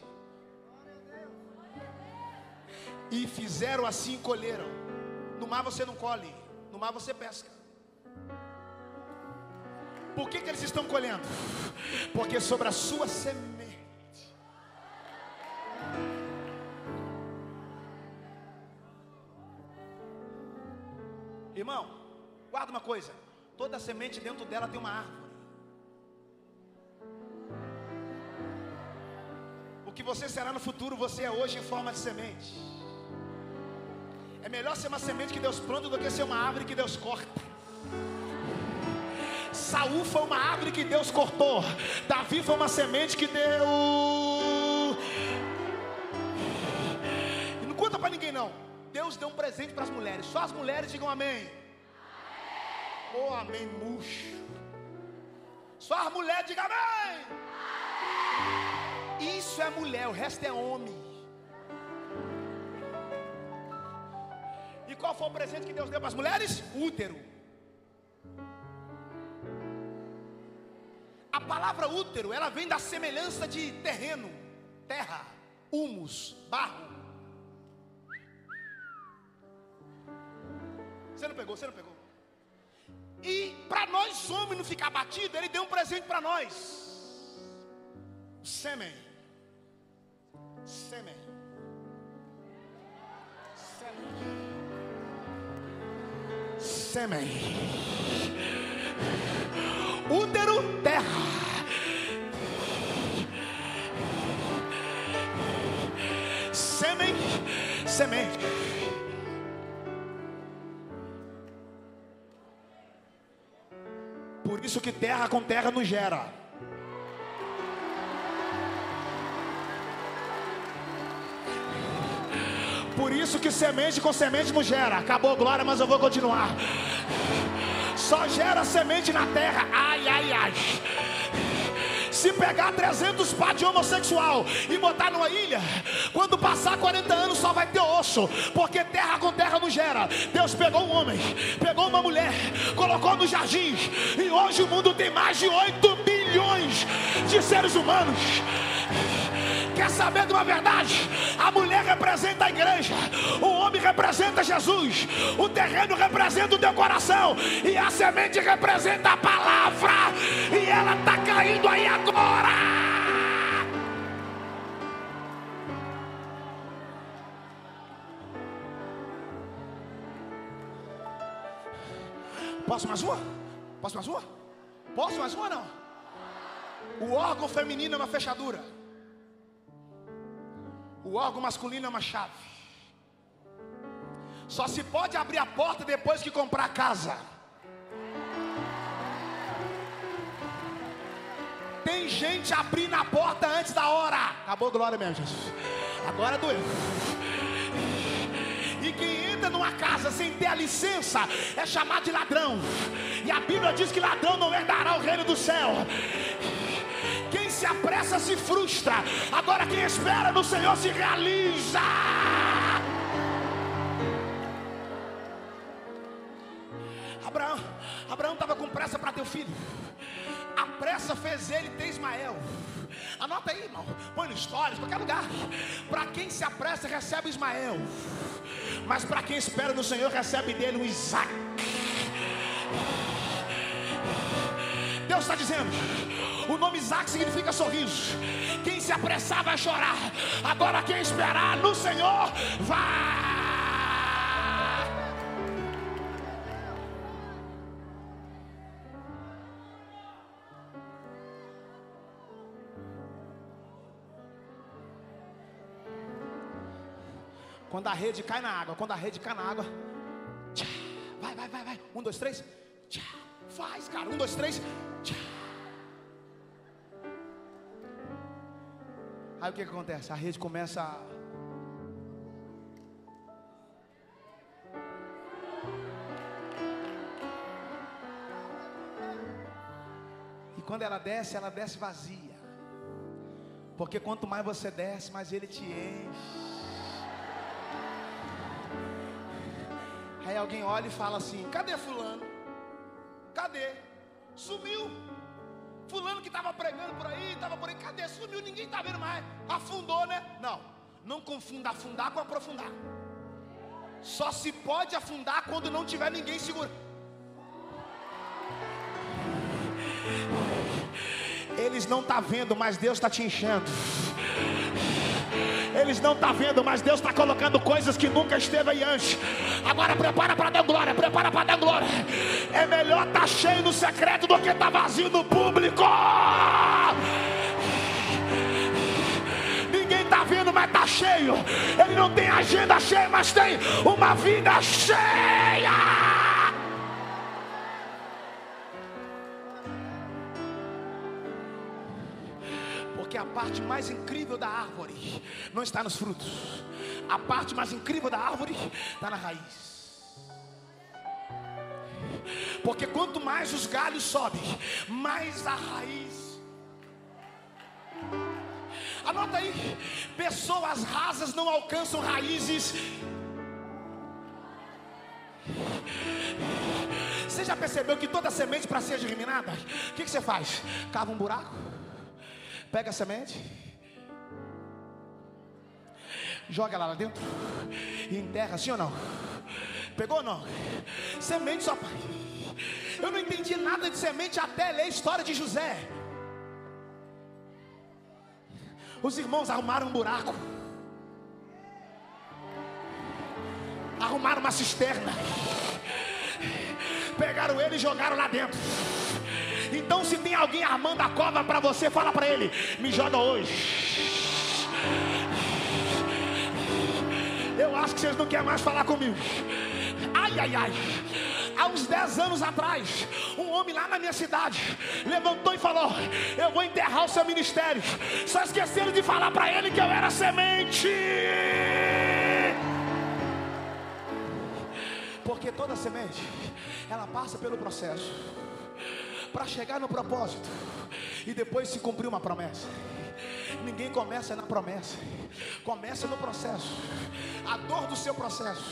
E fizeram assim, colheram. No mar você não colhe, no mar você pesca. Por que, que eles estão colhendo? Porque sobre a sua semente. Irmão, guarda uma coisa: toda semente dentro dela tem uma árvore. Que você será no futuro, você é hoje em forma de semente. É melhor ser uma semente que Deus planta do que ser uma árvore que Deus corta. Saul foi uma árvore que Deus cortou. Davi foi uma semente que Deus. E não conta para ninguém não. Deus deu um presente para as mulheres. Só as mulheres digam amém. Oh, amém, murcho. Só as mulheres digam amém. Isso é mulher, o resto é homem. E qual foi o presente que Deus deu para as mulheres? Útero. A palavra útero, ela vem da semelhança de terreno, terra, humus, barro. Você não pegou, você não pegou. E para nós homens não ficar batido, ele deu um presente para nós. Sêmen. Sêmen. Sêmen. Sêmen. Útero, terra. Sêmen, semente. Por isso que terra com terra não gera. Por isso que semente com semente não gera. Acabou glória, mas eu vou continuar. Só gera semente na terra. Ai, ai, ai. Se pegar 300 pá de homossexual e botar numa ilha, quando passar 40 anos só vai ter osso, porque terra com terra não gera. Deus pegou um homem, pegou uma mulher, colocou no jardim, e hoje o mundo tem mais de 8 bilhões de seres humanos. Quer saber de uma verdade? A mulher representa a igreja, o homem representa Jesus, o terreno representa o teu coração, e a semente representa a palavra, e ela está caindo aí agora. Posso mais uma? Posso mais uma? Posso mais uma não? O órgão feminino é uma fechadura. O órgão masculino é uma chave. Só se pode abrir a porta depois que comprar a casa. Tem gente abrindo a porta antes da hora. Acabou glória mesmo, Jesus. Agora doeu. E quem entra numa casa sem ter a licença é chamado de ladrão. E a Bíblia diz que ladrão não herdará o reino do céu. Quem se apressa se frustra. Agora quem espera no Senhor se realiza. Abraão, Abraão estava com pressa para ter o filho. A pressa fez ele ter Ismael. Anota aí, irmão. Põe no stories, qualquer lugar. Para quem se apressa, recebe Ismael. Mas para quem espera no Senhor, recebe dele um Isaac. Está dizendo: o nome Isaac significa sorriso. Quem se apressar vai chorar. Agora quem esperar no Senhor vai. Quando a rede cai na água, quando a rede cai na água, tchá, vai, vai, vai, vai. Um, dois, três, tchá, faz, cara. Um, dois, três. Aí o que, acontece? A rede começa a. E quando ela desce, ela desce vazia. Porque quanto mais você desce, mais ele te enche. Aí alguém olha e fala assim: cadê Fulano? Cadê? Sumiu. Fulano que estava pregando por aí, estava por aí, cadê? Sumiu, ninguém está vendo mais. Afundou, né? Não, não confunda afundar com aprofundar. Só se pode afundar quando não tiver ninguém segurando. Eles não estão tá vendo, mas Deus está te enchendo. Eles não estão tá vendo, mas Deus está colocando coisas que nunca esteve aí antes. Agora prepara para dar glória, prepara para dar glória. É melhor estar tá cheio no secreto do que estar tá vazio no público. Ninguém está vendo, mas está cheio. Ele não tem agenda cheia, mas tem uma vida cheia. Parte mais incrível da árvore não está nos frutos, a parte mais incrível da árvore está na raiz. Porque quanto mais os galhos sobem, mais a raiz. Anota aí: pessoas rasas não alcançam raízes. Você já percebeu que toda semente para ser germinada, o que, que você faz? Cava um buraco Pega a semente. Joga ela lá dentro. E enterra, sim ou não? Pegou ou não? Semente só. Eu não entendi nada de semente até ler a história de José. Os irmãos arrumaram um buraco. Arrumaram uma cisterna. Pegaram ele e jogaram lá dentro. Então, se tem alguém armando a cova para você, fala para ele: me joga hoje. Eu acho que vocês não querem mais falar comigo. Ai, ai, ai. Há uns 10 anos atrás, um homem lá na minha cidade levantou e falou: Eu vou enterrar o seu ministério. Só esqueceram de falar para ele que eu era semente. Porque toda semente, ela passa pelo processo para chegar no propósito e depois se cumprir uma promessa. Ninguém começa na promessa, começa no processo. A dor do seu processo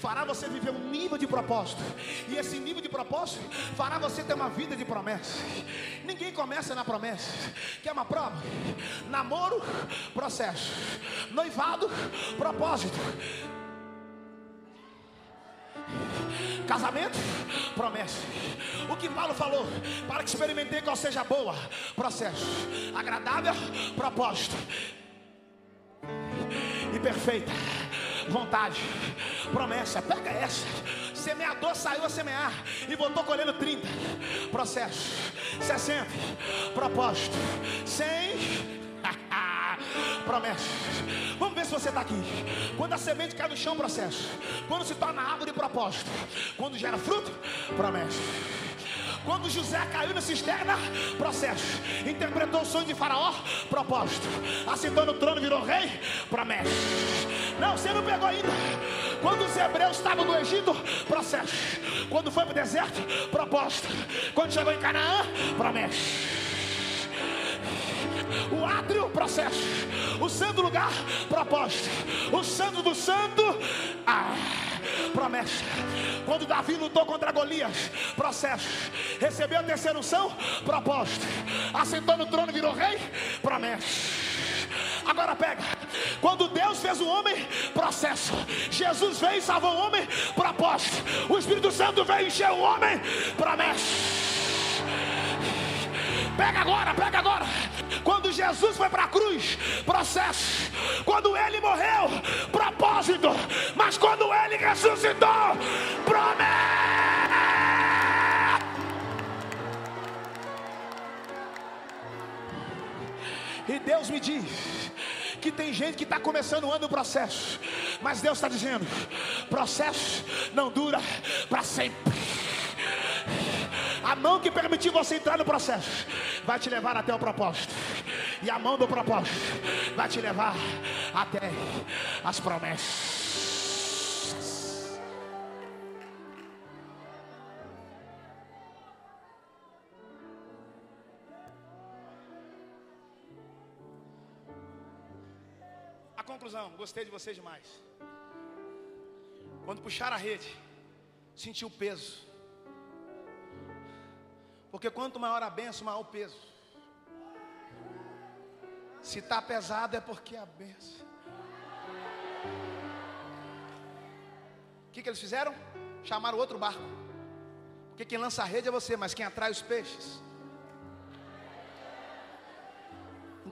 fará você viver um nível de propósito, e esse nível de propósito fará você ter uma vida de promessa. Ninguém começa na promessa, que é uma prova. Namoro, processo. Noivado, propósito. Casamento, promessa. O que Paulo falou, para que experimentei qual seja boa, processo. Agradável, propósito. E perfeita vontade, promessa. Pega essa. Semeador saiu a semear e voltou colhendo 30. Processo. 60. Propósito. 100 promessas. Vamos ver se você está aqui. Quando a semente cai no chão, processo. Quando se torna árvore, propósito. Quando gera fruto, promessa. Quando José caiu na cisterna, processo. Interpretou o sonho de Faraó, propósito. Assentou no trono, virou rei, promessa. Não, você não pegou ainda. Quando os hebreus estavam no Egito, processo. Quando foi para o deserto, propósito. Quando chegou em Canaã, promessa. O átrio, processo. O santo lugar, propósito. O santo do santo, ah, promessa. Quando Davi lutou contra Golias, processo. Recebeu a terceira unção, propósito. Assentou no trono, virou rei, promessa. Agora pega. Quando Deus fez o homem, processo. Jesus veio e salvou o homem, propósito. O Espírito Santo veio e encheu o homem, promessa. Pega agora, pega agora. Quando Jesus foi para a cruz, processo. Quando ele morreu, propósito. Mas quando ele ressuscitou, promessa. E Deus me diz que tem gente que está começando o ano no processo, mas Deus está dizendo: processo não dura para sempre. A mão que permitiu você entrar no processo vai te levar até o propósito. E a mão do propósito vai te levar até as promessas. A conclusão, gostei de vocês demais. Quando puxaram a rede, senti o peso. Porque quanto maior a benção, maior o peso. Se está pesado é porque é a benção. O que, que eles fizeram? Chamaram outro barco. Porque quem lança a rede é você, mas quem atrai os peixes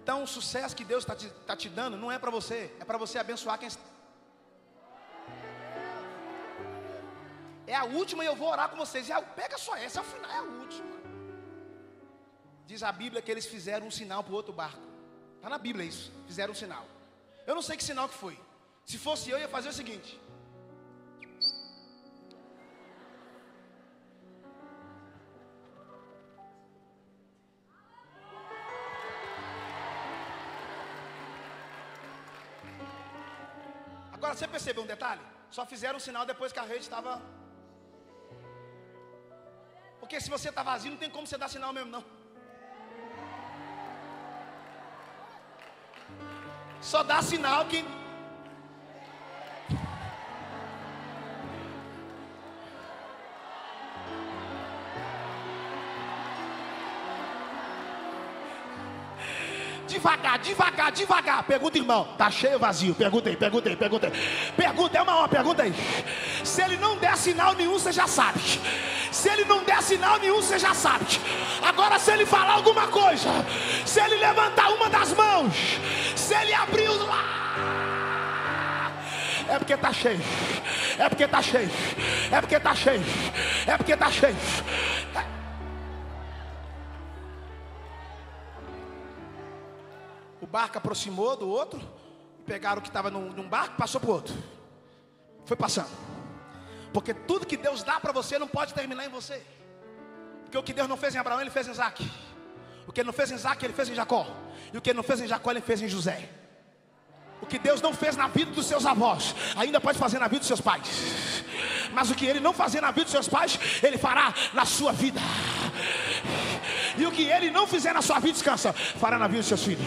Então, o sucesso que Deus está te, tá te dando não é para você, é para você abençoar quem está. É a última e eu vou orar com vocês. É, pega só essa, é o final, é a última. Diz a Bíblia que eles fizeram um sinal para o outro barco. Está na Bíblia isso. Fizeram um sinal. Eu não sei que sinal que foi. Se fosse eu, ia fazer o seguinte. Agora você percebeu um detalhe? Só fizeram um sinal depois que a rede estava. Porque se você está vazio, não tem como você dar sinal mesmo, não. Só dá sinal que devagar, devagar, devagar. Pergunta, irmão, tá cheio vazio? Pergunta aí, pergunta aí, pergunta aí. Pergunta, é uma hora, pergunta aí. Se ele não der sinal nenhum, você já sabe. Se ele não der sinal nenhum, você já sabe. Agora, se ele falar alguma coisa, se ele levantar uma das mãos, se ele abrir os lá, é porque tá cheio. É porque tá cheio. É porque tá cheio. É porque tá cheio. barco aproximou do outro, pegaram o que estava num, num barco, passou para o outro. Foi passando. Porque tudo que Deus dá para você não pode terminar em você. Porque o que Deus não fez em Abraão, ele fez em Isaac. O que ele não fez em Isaac, ele fez em Jacó. E o que ele não fez em Jacó, ele fez em José. O que Deus não fez na vida dos seus avós, ainda pode fazer na vida dos seus pais. Mas o que ele não fazer na vida dos seus pais, ele fará na sua vida. E o que ele não fizer na sua vida, descansa, fará na vida dos seus filhos.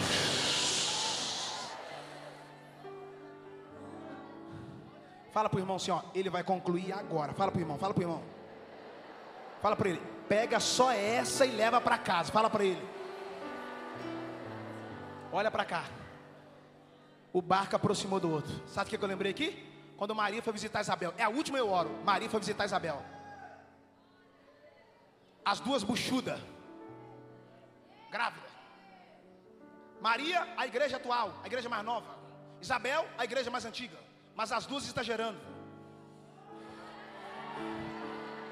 Fala para o irmão assim, ó, ele vai concluir agora. Fala para o irmão, fala para o irmão. Fala para ele, pega só essa e leva para casa. Fala para ele. Olha para cá. O barco aproximou do outro. Sabe o que eu lembrei aqui? Quando Maria foi visitar Isabel. É a última eu oro. Maria foi visitar Isabel. As duas buchudas. Grávida. Maria, a igreja atual, a igreja mais nova. Isabel, a igreja mais antiga mas as duas estão gerando.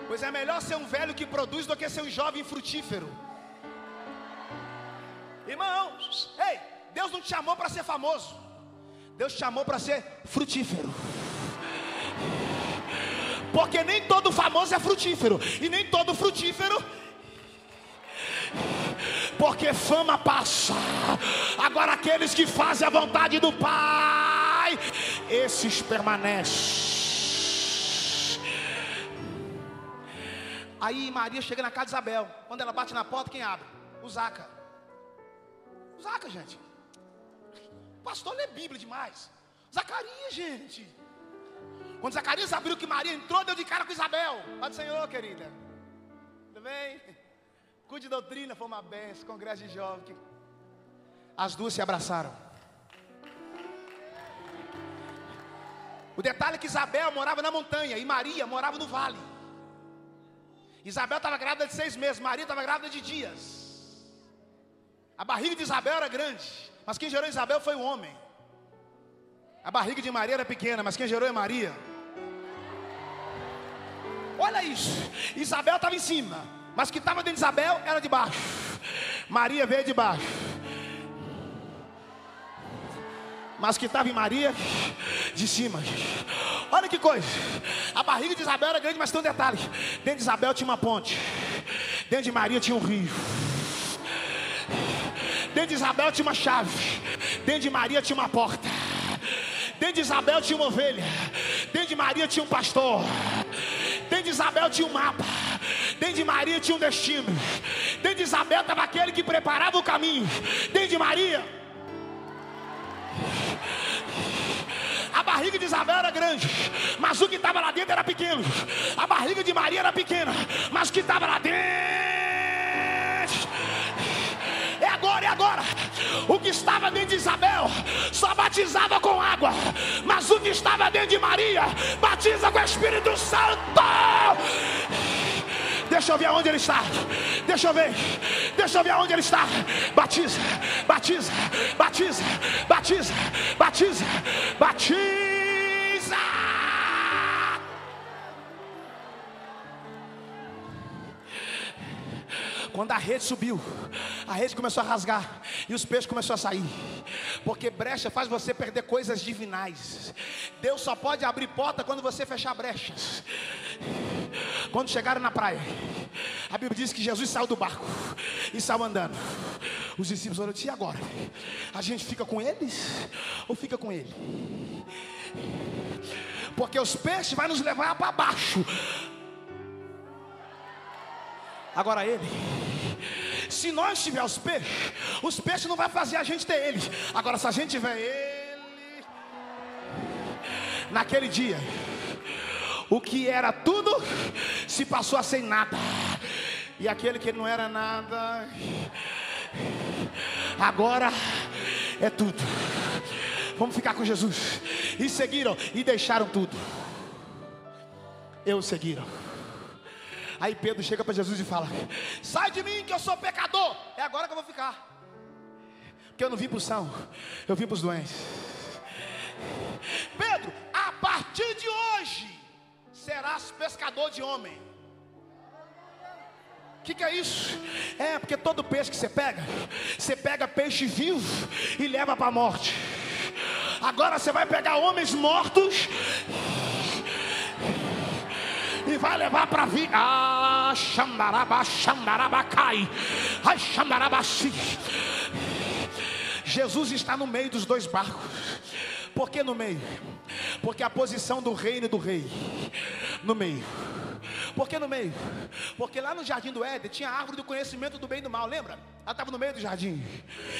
Pois é melhor ser um velho que produz do que ser um jovem frutífero. Irmãos, ei, Deus não te chamou para ser famoso. Deus te chamou para ser frutífero. Porque nem todo famoso é frutífero. E nem todo frutífero. Porque fama passa. Agora aqueles que fazem a vontade do Pai esses permanecem. Aí Maria chega na casa de Isabel. Quando ela bate na porta, quem abre? O Zaca. O Zaca, gente. Pastor lê Bíblia demais. Zacarias, gente. Quando Zacarias abriu que Maria entrou, deu de cara com Isabel. Pode Senhor, querida. Tudo bem? Cuide de doutrina, foi uma benção. Congresso de jovens. As duas se abraçaram. O detalhe é que Isabel morava na montanha e Maria morava no vale. Isabel estava grávida de seis meses, Maria estava grávida de dias. A barriga de Isabel era grande, mas quem gerou Isabel foi o homem. A barriga de Maria era pequena, mas quem gerou é Maria. Olha isso, Isabel estava em cima, mas que estava dentro de Isabel era de baixo. Maria veio de baixo. Mas que estava em Maria de cima. Olha que coisa. A barriga de Isabel era grande, mas tem um detalhe. Dentro de Isabel tinha uma ponte. Dentro de Maria tinha um rio. De Isabel tinha uma chave. Dentro de Maria tinha uma porta. Dentro de Isabel tinha uma ovelha. Dentro de Maria tinha um pastor. Dentro de Isabel tinha um mapa. Dentro de Maria tinha um destino. Dentro de Isabel estava aquele que preparava o caminho. Dentro de Maria. A barriga de Isabel era grande, mas o que estava lá dentro era pequeno. A barriga de Maria era pequena, mas o que estava lá dentro. Agora, é agora. O que estava dentro de Isabel só batizava com água, mas o que estava dentro de Maria batiza com o Espírito Santo. Deixa eu ver aonde ele está. Deixa eu ver. Deixa eu ver aonde ele está. Batiza, batiza, batiza, batiza, batiza, batiza. Quando a rede subiu, a rede começou a rasgar e os peixes começaram a sair. Porque brecha faz você perder coisas divinais. Deus só pode abrir porta quando você fechar brechas. Quando chegaram na praia, a Bíblia diz que Jesus saiu do barco e saiu andando. Os discípulos olharam e agora? A gente fica com eles ou fica com ele? Porque os peixes vão nos levar para baixo. Agora ele, se nós tiver os peixes, os peixes não vai fazer a gente ter eles. Agora se a gente tiver ele, naquele dia, o que era tudo se passou a ser nada. E aquele que não era nada, agora é tudo. Vamos ficar com Jesus. E seguiram e deixaram tudo. Eu seguiram. Aí Pedro chega para Jesus e fala: Sai de mim que eu sou pecador. É agora que eu vou ficar. Porque eu não vim para o são, eu vim para os doentes. Pedro, a partir de hoje, serás pescador de homem. O que, que, é isso? É porque todo peixe que você pega, você pega peixe vivo e leva para a morte. Agora você vai pegar homens mortos e vai levar para vida. Ah, xandaraba, xandarabacai. Ai, xandarabaci. Jesus está no meio dos dois barcos. Por que no meio? Porque a posição do reino e do rei. No meio. Por que no meio? Porque lá no jardim do Éden tinha a árvore do conhecimento do bem e do mal, lembra? Ela estava no meio do jardim.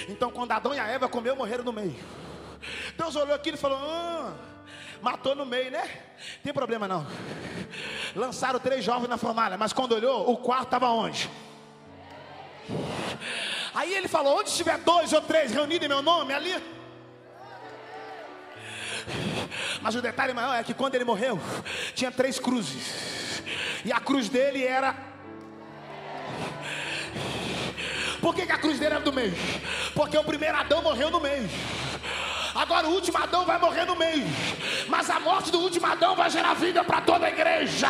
Então quando Adão e a Eva comeu, morreram no meio. Deus olhou aquilo e falou: ah, matou no meio, né? Tem problema não. Lançaram três jovens na fornalha, mas quando olhou, o quarto estava onde? Aí ele falou: onde estiver dois ou três reunidos em meu nome, ali. Mas o detalhe maior é que quando ele morreu, tinha três cruzes. E a cruz dele era. Por que, que a cruz dele era do meio? Porque o primeiro Adão morreu no meio. Agora o último Adão vai morrer no meio. Mas a morte do último Adão vai gerar vida para toda a igreja.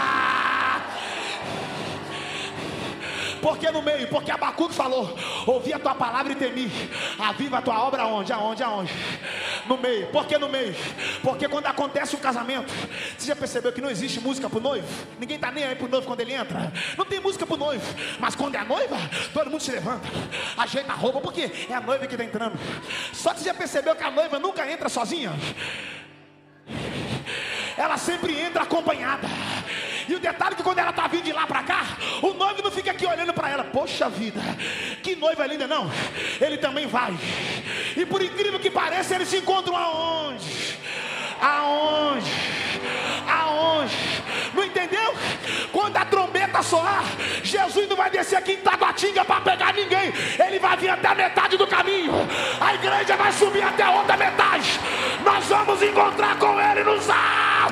Por que no meio? Porque Abacuque falou: Ouvi a tua palavra e temi. Aviva a tua obra aonde? Aonde? Aonde? No meio. Por que no meio? Porque quando acontece um casamento, você já percebeu que não existe música para o noivo? Ninguém está nem aí para o noivo quando ele entra. Não tem música para o noivo. Mas quando é a noiva, todo mundo se levanta, ajeita a roupa, porque é a noiva que está entrando. Só que você já percebeu que a noiva nunca entra sozinha? Ela sempre entra acompanhada. E o detalhe é que quando ela está vindo de lá para cá, o noivo não fica aqui olhando para ela. Poxa vida, que noiva linda, não. Ele também vai. E por incrível que pareça, eles se encontram aonde? Aonde? Aonde? Não entendeu? Quando a trombeta soar, Jesus não vai descer aqui em Taguatinga para pegar ninguém. Ele vai vir até a metade do caminho. A igreja vai subir até a outra metade. Nós vamos encontrar com ele nos ar.